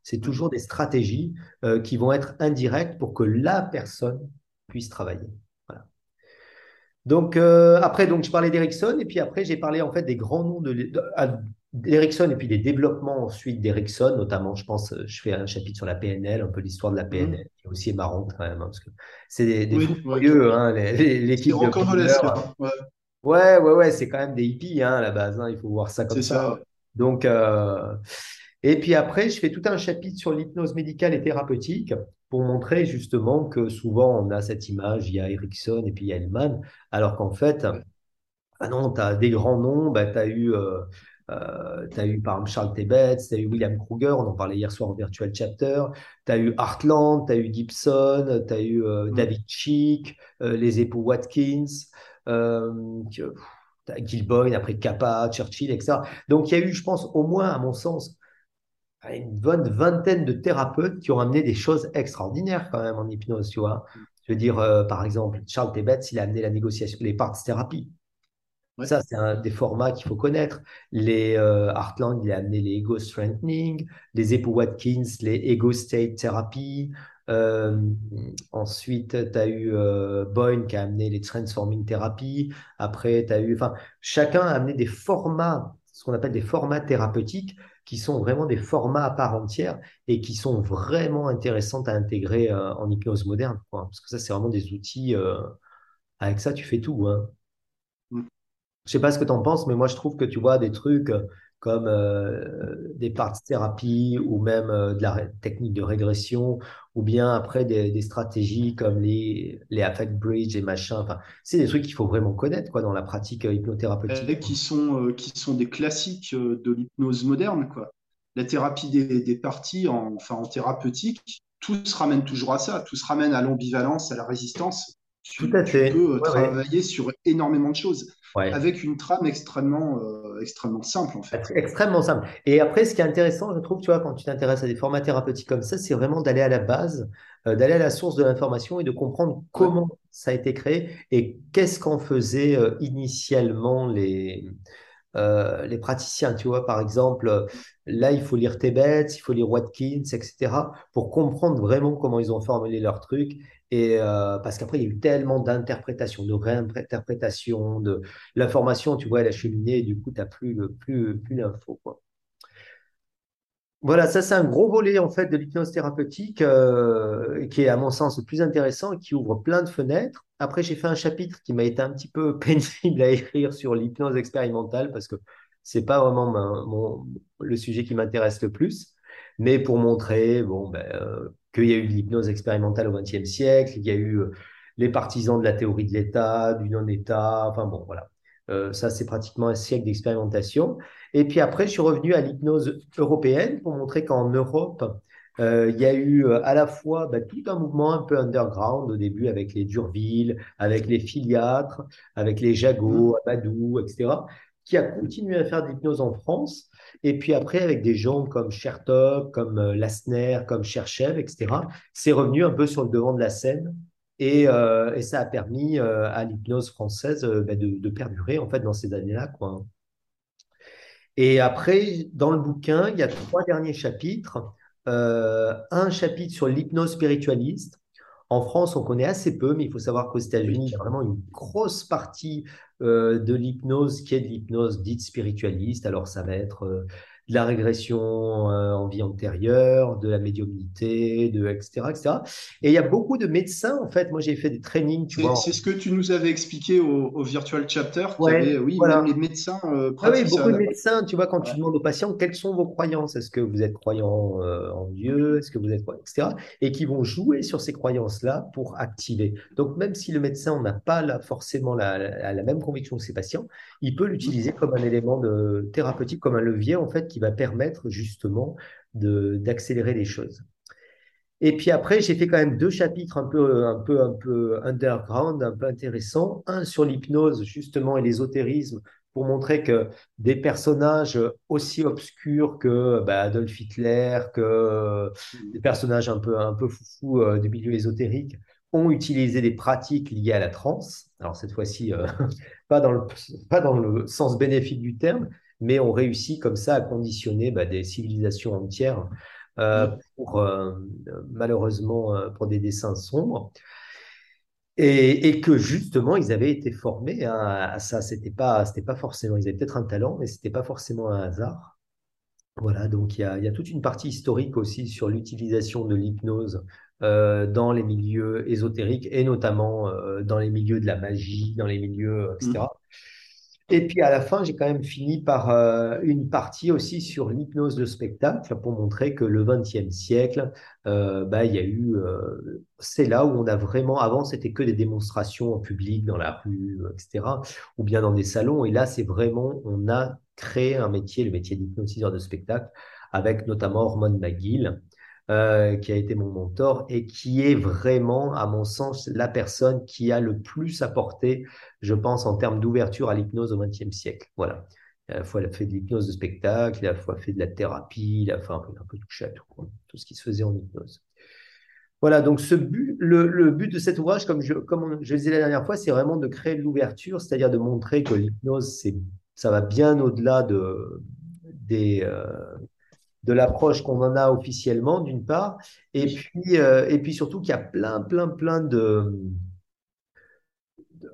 [SPEAKER 1] C'est
[SPEAKER 2] Ouais.
[SPEAKER 1] toujours des stratégies euh, qui vont être indirectes pour que la personne puisse travailler. Voilà. Donc, euh, après, donc, je parlais d'Erickson, et puis après, j'ai parlé, en fait, des grands noms de, de- à- d'Erickson, et puis des développements ensuite d'Erickson, notamment, je pense, euh, je fais un chapitre sur la PNL, un peu l'histoire de la
[SPEAKER 2] Mm.
[SPEAKER 1] PNL, qui est aussi marrant quand même, hein, parce que c'est des, des
[SPEAKER 2] Oui,
[SPEAKER 1] fous
[SPEAKER 2] ouais,
[SPEAKER 1] furieux, hein, l'équipe de
[SPEAKER 2] hein. Ouais,
[SPEAKER 1] Ouais, ouais, ouais, c'est quand même des hippies, hein, à la base, il faut voir ça comme ça.
[SPEAKER 2] ça. ouais.
[SPEAKER 1] Donc, euh, et puis après, je fais tout un chapitre sur l'hypnose médicale et thérapeutique pour montrer justement que souvent on a cette image, il y a Erickson et puis il y a Hellman, alors qu'en fait, ah non, tu as des grands noms, bah, tu as eu, euh, euh, eu par exemple Charles Tebet, tu as eu William Kruger, on en parlait hier soir au Virtual Chapter, tu as eu Hartland, tu as eu Gibson, tu as eu euh,
[SPEAKER 2] Mm.
[SPEAKER 1] David Chick, euh, les époux Watkins, que- pff, t'as Gil Boyne, après Kappa, Churchill, etc. Donc il y a eu, je pense, au moins, à mon sens, une bonne vingtaine de thérapeutes qui ont amené des choses extraordinaires quand même en hypnose, tu vois. Je veux dire, euh, par exemple, Charles Tebet, il a amené la négociation, les parts thérapie.
[SPEAKER 2] Ouais.
[SPEAKER 1] Ça, c'est un des formats qu'il faut connaître. Les euh, Heartland, il a amené les ego strengthening, les époux Watkins, les ego state therapy. Euh, ensuite, tu as eu euh, Boyne qui a amené les transforming therapy. Après, tu as eu, enfin, chacun a amené des formats, ce qu'on appelle des formats thérapeutiques, qui sont vraiment des formats à part entière et qui sont vraiment intéressants à intégrer euh, en hypnose moderne, quoi. Parce que ça, c'est vraiment des outils. euh, avec ça, tu fais tout, hein.
[SPEAKER 2] Mm.
[SPEAKER 1] Je sais pas ce que tu en penses, mais moi je trouve que tu vois des trucs euh, comme euh, des parts thérapie ou même euh, de la technique de régression ou bien après des, des stratégies comme les, les affect bridge et machin. Enfin, c'est des trucs qu'il faut vraiment connaître quoi, dans la pratique euh, hypnothérapeutique.
[SPEAKER 2] Et qui sont, euh, qui sont des classiques de l'hypnose moderne, quoi. La thérapie des, des parties, en, enfin en thérapeutique, tout se ramène toujours à ça, tout se ramène à l'ambivalence, à la résistance.
[SPEAKER 1] Tout
[SPEAKER 2] Tu,
[SPEAKER 1] à
[SPEAKER 2] tu
[SPEAKER 1] fait.
[SPEAKER 2] peux
[SPEAKER 1] ouais.
[SPEAKER 2] travailler sur énormément de choses
[SPEAKER 1] Ouais.
[SPEAKER 2] avec une trame extrêmement, euh, extrêmement simple, en fait.
[SPEAKER 1] Extrêmement simple. Et après, ce qui est intéressant, je trouve, tu vois, quand tu t'intéresses à des formats thérapeutiques comme ça, c'est vraiment d'aller à la base, euh, d'aller à la source de l'information et de comprendre comment ça a été créé et qu'est-ce qu'en faisaient euh, initialement les, euh, les praticiens. Tu vois, par exemple, là, il faut lire Tebet, il faut lire Watkins, etc., pour comprendre vraiment comment ils ont formulé leur truc. Et euh, parce qu'après, il y a eu tellement d'interprétations, de réinterprétations, de l'information, tu vois, elle a cheminé, du coup, tu n'as plus, le- plus, plus l'info, quoi. Voilà, ça c'est un gros volet en fait de l'hypnose thérapeutique euh, qui est à mon sens le plus intéressant et qui ouvre plein de fenêtres. Après, j'ai fait un chapitre qui m'a été un petit peu *laughs* pénible à écrire sur l'hypnose expérimentale parce que c'est pas vraiment le sujet qui m'intéresse le plus, mais pour montrer bon, ben, euh, qu'il y a eu de l'hypnose expérimentale au XXe siècle, il y a eu euh, les partisans de la théorie de l'État, du non-État, enfin bon, voilà. Euh, ça, c'est pratiquement un siècle d'expérimentation. Et puis après, je suis revenu à l'hypnose européenne pour montrer qu'en Europe, euh, il y a eu à la fois bah, tout un mouvement un peu underground au début avec les Durville, avec les Filiatres, avec les
[SPEAKER 2] Mhm.
[SPEAKER 1] Jagot, Amadou, etc., qui a continué à faire de l'hypnose en France. Et puis après, avec des gens comme Chertok, comme euh, Lassner, comme Cherchev, etc., c'est revenu un peu sur le devant de la scène. Et, euh, ça a permis euh, à l'hypnose française bah, de, de perdurer en fait dans ces années-là, quoi. Et après, dans le bouquin, il y a trois derniers chapitres. Un chapitre sur l'hypnose spiritualiste. En France, on connaît assez peu, mais il faut savoir qu'aux États-Unis, il y a vraiment une grosse partie de l'hypnose qui est de l'hypnose dite spiritualiste. Alors, ça va être euh, de la régression euh, en vie antérieure, de la médiumnité, de etc., etc. Et il y a beaucoup de médecins, en fait. Moi, j'ai fait des trainings, tu
[SPEAKER 2] C'est
[SPEAKER 1] vois.
[SPEAKER 2] c'est ce que tu nous avais expliqué au, au Virtual Chapter, avait,
[SPEAKER 1] Ouais,
[SPEAKER 2] oui, même les médecins euh,
[SPEAKER 1] Ah oui, beaucoup de médecins, tu vois, quand tu demandes aux patients quelles sont vos croyances, est-ce que vous êtes croyant euh, en Dieu, est-ce que vous êtes croyant, etc. Et qui vont jouer sur ces croyances-là pour activer. Donc, même si le médecin n'a pas la- forcément la, la- la même conviction que ses patients, il peut l'utiliser comme un élément de, thérapeutique, comme un levier, en fait, qui va permettre justement de, d'accélérer les choses. Et puis après, j'ai fait quand même deux chapitres un peu, un peu, un peu underground, un peu intéressants. Un sur l'hypnose, justement, et l'ésotérisme, pour montrer que des personnages aussi obscurs que bah, Adolf Hitler, que euh, des personnages un peu, un peu foufou euh, du milieu ésotérique, ont utilisé des pratiques liées à la transe. Alors cette fois-ci, euh, *laughs* pas dans le, pas dans le sens bénéfique du terme, mais ont réussi comme ça à conditionner bah, des civilisations entières euh,
[SPEAKER 2] Mm.
[SPEAKER 1] pour, euh, malheureusement, euh, pour des dessins sombres. Et, et que justement, ils avaient été formés à ça. C'était pas, c'était pas forcément, ils avaient peut-être un talent, mais c'était pas forcément un hasard. Voilà, donc il y a, y a toute une partie historique aussi sur l'utilisation de l'hypnose euh, dans les milieux ésotériques et notamment euh, dans les milieux de la magie, dans les milieux,
[SPEAKER 2] Mm.
[SPEAKER 1] Et puis à la fin, j'ai quand même fini par euh, une partie aussi sur l'hypnose de spectacle pour montrer que le XXe siècle, euh, bah, il y a eu, euh, c'est là où on a vraiment, avant c'était que des démonstrations en public, dans la rue, etc., ou bien dans des salons, et là c'est vraiment, on a créé un métier, le métier d'hypnotiseur de spectacle, avec notamment Hormone McGill, euh, qui a été mon mentor et qui est vraiment, à mon sens, la personne qui a le plus apporté je pense, en termes d'ouverture à l'hypnose au XXe siècle. Voilà. À la fois, a fait de l'hypnose de spectacle, à la fois fait de la thérapie, il a fait un peu, touché à tout, tout ce qui se faisait en hypnose. Voilà, donc le, but de cet ouvrage, comme je, le disais la dernière fois, c'est vraiment de créer de l'ouverture, c'est-à-dire de montrer que l'hypnose, ça va bien au-delà de, des, euh, de l'approche qu'on en a officiellement, d'une part, et puis, euh, et puis surtout qu'il y a plein, plein, plein de,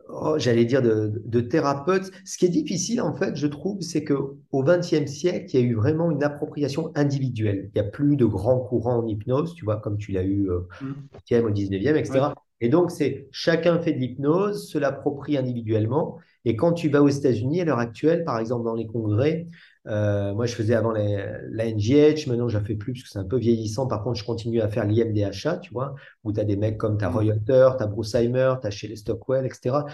[SPEAKER 1] oh, j'allais dire de, de thérapeutes. Ce qui est difficile, en fait, je trouve, c'est que au XXe siècle, il y a eu vraiment une appropriation individuelle. Il n'y a plus de grands courants en hypnose, tu vois, comme tu l'as eu euh,
[SPEAKER 2] Mm.
[SPEAKER 1] au 19e, au 19e,
[SPEAKER 2] Ouais.
[SPEAKER 1] etc. Et donc, c'est chacun fait de l'hypnose, se l'approprie individuellement. Et quand tu vas aux États-Unis, à l'heure actuelle, par exemple, dans les congrès, euh, moi, je faisais avant les- la NGH, maintenant, je ne la fais plus parce que c'est un peu vieillissant. Par contre, je continue à faire l'IMDHA, tu vois, où tu as des mecs comme tu as Roy
[SPEAKER 2] Mm.
[SPEAKER 1] Hunter, tu as Bruce Heimer, tu as Shelley Stockwell, etc.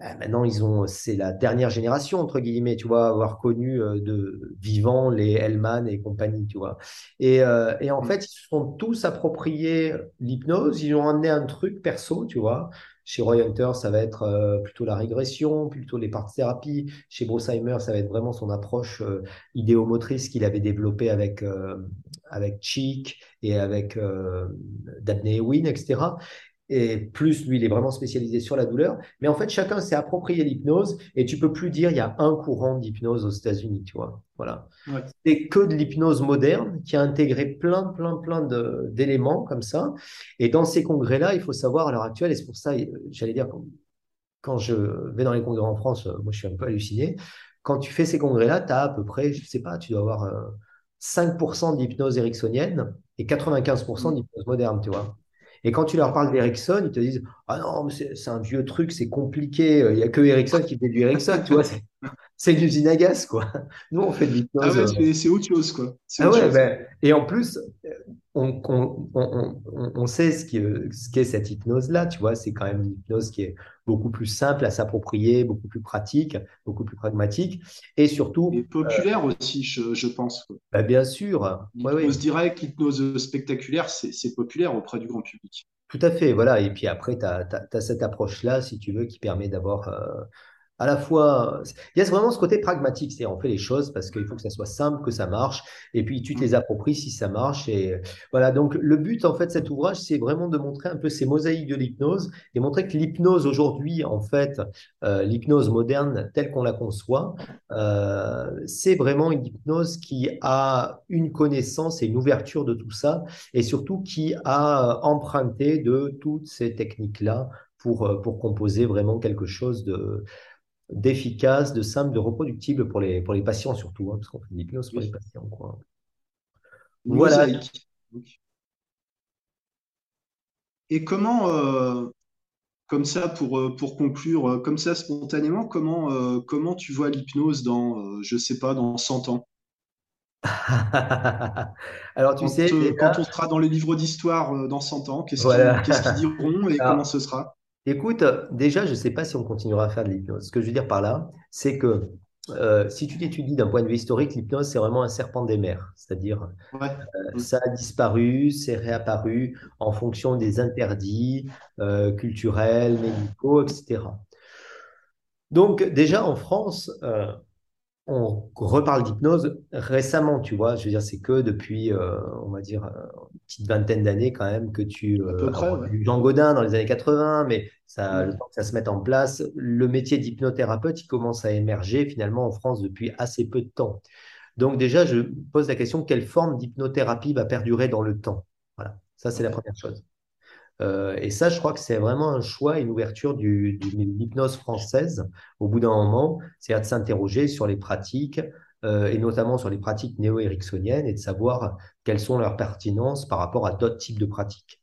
[SPEAKER 1] Euh, maintenant, ils ont, c'est la dernière génération, entre guillemets, tu vois, avoir connu euh, de vivant les Hellman et compagnie, tu vois. Et, et en
[SPEAKER 2] Mm.
[SPEAKER 1] fait, ils se sont tous appropriés l'hypnose, ils ont amené un truc perso, tu vois. Chez Roy Hunter, ça va être euh, plutôt la régression, plutôt les parties thérapie. Chez Bruce Heimer, ça va être vraiment son approche euh, idéomotrice qu'il avait développée avec, euh, avec et avec Dabney Ewing, etc. Et plus, lui, il est vraiment spécialisé sur la douleur. Mais en fait, chacun s'est approprié l'hypnose et tu peux plus dire il y a un courant d'hypnose aux États-Unis, tu vois. Voilà.
[SPEAKER 2] Ouais.
[SPEAKER 1] C'est que de l'hypnose moderne qui a intégré plein, plein, plein de- d'éléments comme ça. Et dans ces congrès-là, il faut savoir à l'heure actuelle, et c'est pour ça, euh, j'allais dire, quand, quand je vais dans les congrès en France, euh, moi, je suis un peu halluciné. Quand tu fais ces congrès-là, tu as à peu près, je sais pas, tu dois avoir euh, 5% d'hypnose ericksonienne et 95%
[SPEAKER 2] Mm.
[SPEAKER 1] d'hypnose moderne, tu vois. Et quand tu leur parles d'Erickson, ils te disent Ah non, mais c'est un vieux truc, c'est compliqué, il n'y a que Erickson qui fait du Erickson, tu vois, c'est une usine à gaz, quoi. *laughs* Nous, on fait de
[SPEAKER 2] Ah
[SPEAKER 1] l'hypnose.
[SPEAKER 2] ouais,
[SPEAKER 1] euh,
[SPEAKER 2] c'est autre chose, quoi.
[SPEAKER 1] Ah ouais,
[SPEAKER 2] chose.
[SPEAKER 1] ben, et en plus, on, on, on, on- on sait ce qui, ce qu'est cette hypnose-là, tu vois, c'est quand même une hypnose qui est beaucoup plus simple à s'approprier, beaucoup plus pratique, beaucoup plus pragmatique, et surtout,
[SPEAKER 2] Et populaire aussi, je, je pense.
[SPEAKER 1] bah, bien sûr, ouais, ouais,
[SPEAKER 2] L'hypnose directe, l'hypnose spectaculaire, c'est c'est populaire auprès du grand public.
[SPEAKER 1] tout à fait, voilà, et puis après, tu as, cette approche-là, si tu veux, qui permet d'avoir euh, à la fois, il y a vraiment ce côté pragmatique, c'est-à-dire on fait les choses parce qu'il faut que ça soit simple, que ça marche, et puis tu te les
[SPEAKER 2] Mm.
[SPEAKER 1] appropries si ça marche. Et voilà, donc le but en fait de cet ouvrage, c'est vraiment de montrer un peu ces mosaïques de l'hypnose et montrer que l'hypnose aujourd'hui, en fait, euh, l'hypnose moderne telle qu'on la conçoit, euh, c'est vraiment une hypnose qui a une connaissance et une ouverture de tout ça, et surtout qui a emprunté de toutes ces techniques-là pour, euh, pour composer vraiment quelque chose de d'efficace, de simple, de reproductible pour les, pour les patients surtout, hein, parce qu'on fait de l'hypnose pour les patients. quoi. Voilà.
[SPEAKER 2] Et comment, euh, comme ça, pour, euh, pour conclure, euh, comme ça, spontanément, comment, euh, comment tu vois l'hypnose dans, euh, je sais pas, dans 100 ans? *laughs*
[SPEAKER 1] Alors, tu sais,
[SPEAKER 2] Quand, euh, quand on sera dans les livres d'histoire dans 100 ans, qu'est-ce qu'ils,
[SPEAKER 1] voilà.
[SPEAKER 2] qu'est-ce qu'ils diront et *laughs* comment ce sera?
[SPEAKER 1] Écoute, déjà, je ne sais pas si on continuera à faire de l'hypnose. Ce que je veux dire par là, c'est que euh, si tu l'étudies d'un point de vue historique, l'hypnose, c'est vraiment un serpent des mers. C'est-à-dire,
[SPEAKER 2] Ouais.
[SPEAKER 1] euh,
[SPEAKER 2] Mm.
[SPEAKER 1] ça a disparu, c'est réapparu en fonction des interdits euh, culturels, médicaux, etc. Donc, déjà, en France, on reparle d'hypnose récemment, tu vois. Je veux dire, c'est que depuis, euh, on va dire, euh, une petite vingtaine d'années quand même que tu...
[SPEAKER 2] À
[SPEAKER 1] euh,
[SPEAKER 2] peu près, ouais.
[SPEAKER 1] Jean Godin dans les années 80, mais ça, le temps que ça se mette en place, le métier d'hypnothérapeute, il commence à émerger finalement en France depuis assez peu de temps. Donc déjà, je pose la question, quelle forme d'hypnothérapie va perdurer dans le temps? Voilà, ça c'est la première chose. Euh, et ça, je crois que c'est vraiment un choix une ouverture du, du- de l'hypnose française au bout d'un moment, c'est-à-dire de s'interroger sur les pratiques, euh, et notamment sur les pratiques néo-ericksoniennes, et de savoir quelles sont leurs pertinences par rapport à d'autres types de pratiques.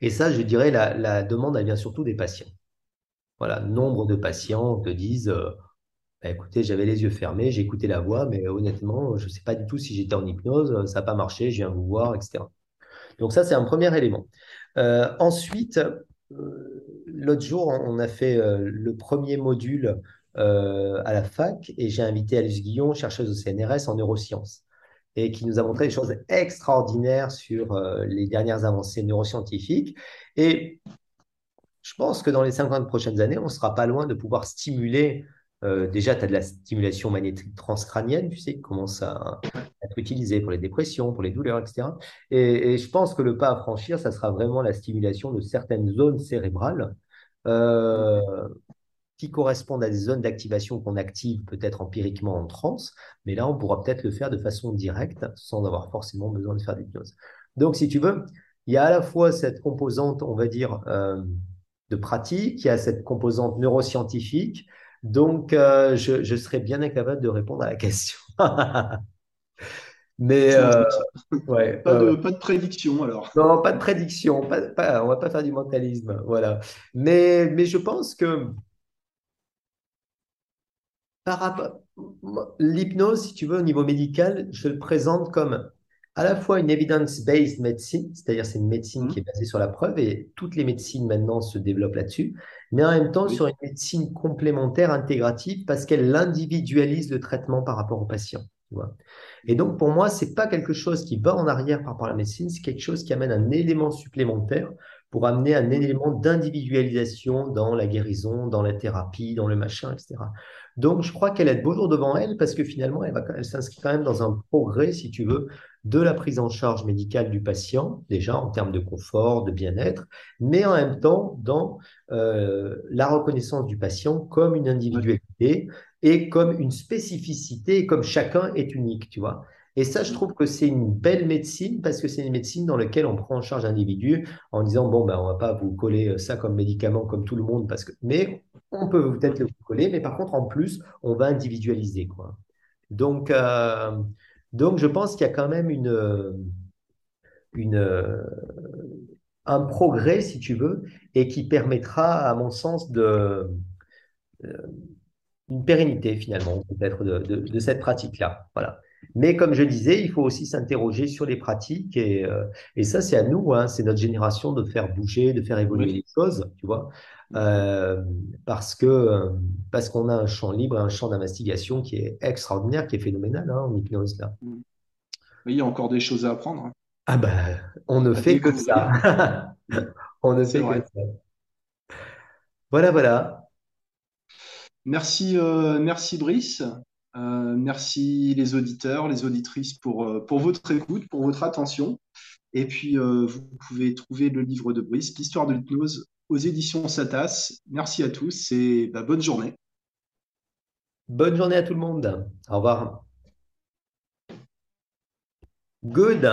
[SPEAKER 1] Et ça, je dirais, la, demande, elle vient surtout des patients. Voilà, nombre de patients te disent, euh, Bah, écoutez, j'avais les yeux fermés, écouté la voix, mais honnêtement, je ne sais pas du tout si j'étais en hypnose, ça n'a pas marché, je viens vous voir, etc. Donc ça, c'est un premier élément. Euh, ensuite, euh, l'autre jour, on a fait euh, le premier module à la fac et j'ai invité Alice Guillon, chercheuse au CNRS en neurosciences, et qui nous a montré des choses extraordinaires sur les dernières avancées neuroscientifiques. Et je pense que dans les 50 prochaines années, on ne sera pas loin de pouvoir stimuler. Euh, déjà, tu as de la stimulation magnétique transcrânienne, tu sais, qui commence à être utilisée pour les dépressions, pour les douleurs, etc. Et, je pense que le pas à franchir, ça sera vraiment la stimulation de certaines zones cérébrales euh, qui correspondent à des zones d'activation qu'on active peut-être empiriquement en transe, mais là, on pourra peut-être le faire de façon directe sans avoir forcément besoin de faire d'hypnose. Donc, si tu veux, il y a à la fois cette composante, on va dire, euh, de pratique, il y a cette composante neuroscientifique. Donc, euh, je, je serais bien incapable de répondre à la question. *laughs* Mais euh, ouais,
[SPEAKER 2] Pas de, pas de prédiction alors.
[SPEAKER 1] Non, pas de prédiction, pas, pas- on va pas faire du mentalisme, voilà. Mais, mais je pense que par rapport, l'hypnose, si tu veux, au niveau médical, je le présente comme à la fois une evidence-based medicine, c'est-à-dire c'est une médecine qui est basée sur la preuve et toutes les médecines maintenant se développent là-dessus, mais en même temps sur une médecine complémentaire intégrative parce qu'elle individualise le traitement par rapport au patient. tu vois. Et donc pour moi, c'est pas quelque chose qui va en arrière par rapport à la médecine, c'est quelque chose qui amène un élément supplémentaire pour amener un
[SPEAKER 2] Mm.
[SPEAKER 1] élément d'individualisation dans la guérison, dans la thérapie, dans le machin, etc. Donc, je crois qu'elle a de beaux jours devant elle parce que finalement, elle s'inscrit quand même dans un progrès, si tu veux, de la prise en charge médicale du patient, déjà en termes de confort, de bien-être, mais en même temps dans euh, la reconnaissance du patient comme une individualité et comme une spécificité, comme chacun est unique, tu vois. Et ça, je trouve que c'est une belle médecine parce que c'est une médecine dans laquelle on prend en charge l'individu en disant, bon, ben, on va pas vous coller ça comme médicament comme tout le monde parce que, mais on peut peut-être le coller, mais par contre, en plus, on va individualiser, quoi. Donc, euh, donc je pense qu'il y a quand même une, euh, un progrès, si tu veux, et qui permettra, à mon sens, de, euh, une pérennité, finalement, peut-être, de cette pratique-là. Voilà. Mais comme je disais, il faut aussi s'interroger sur les pratiques et, euh, et ça, c'est à nous, hein, c'est notre génération de faire bouger, de faire évoluer
[SPEAKER 2] Oui.
[SPEAKER 1] les choses, tu vois, euh, parce que euh, parce qu'on a un champ libre, un champ d'investigation qui est extraordinaire, qui est phénoménal hein, en hypnose là.
[SPEAKER 2] Mm. Oui, il y a encore des choses à apprendre, hein,
[SPEAKER 1] Ah ben, on ne
[SPEAKER 2] à
[SPEAKER 1] fait que ça. *laughs* On ne fait que ça. Voilà, voilà.
[SPEAKER 2] Merci, euh, merci Brice. Euh, merci les auditeurs, les auditrices pour, euh, pour votre écoute, pour votre attention. Et puis, euh, vous pouvez trouver le livre de Brice, L'histoire de l'hypnose, aux éditions Satas. Merci à tous et bah, bonne journée.
[SPEAKER 1] Bonne journée à tout le monde. Au revoir. Good.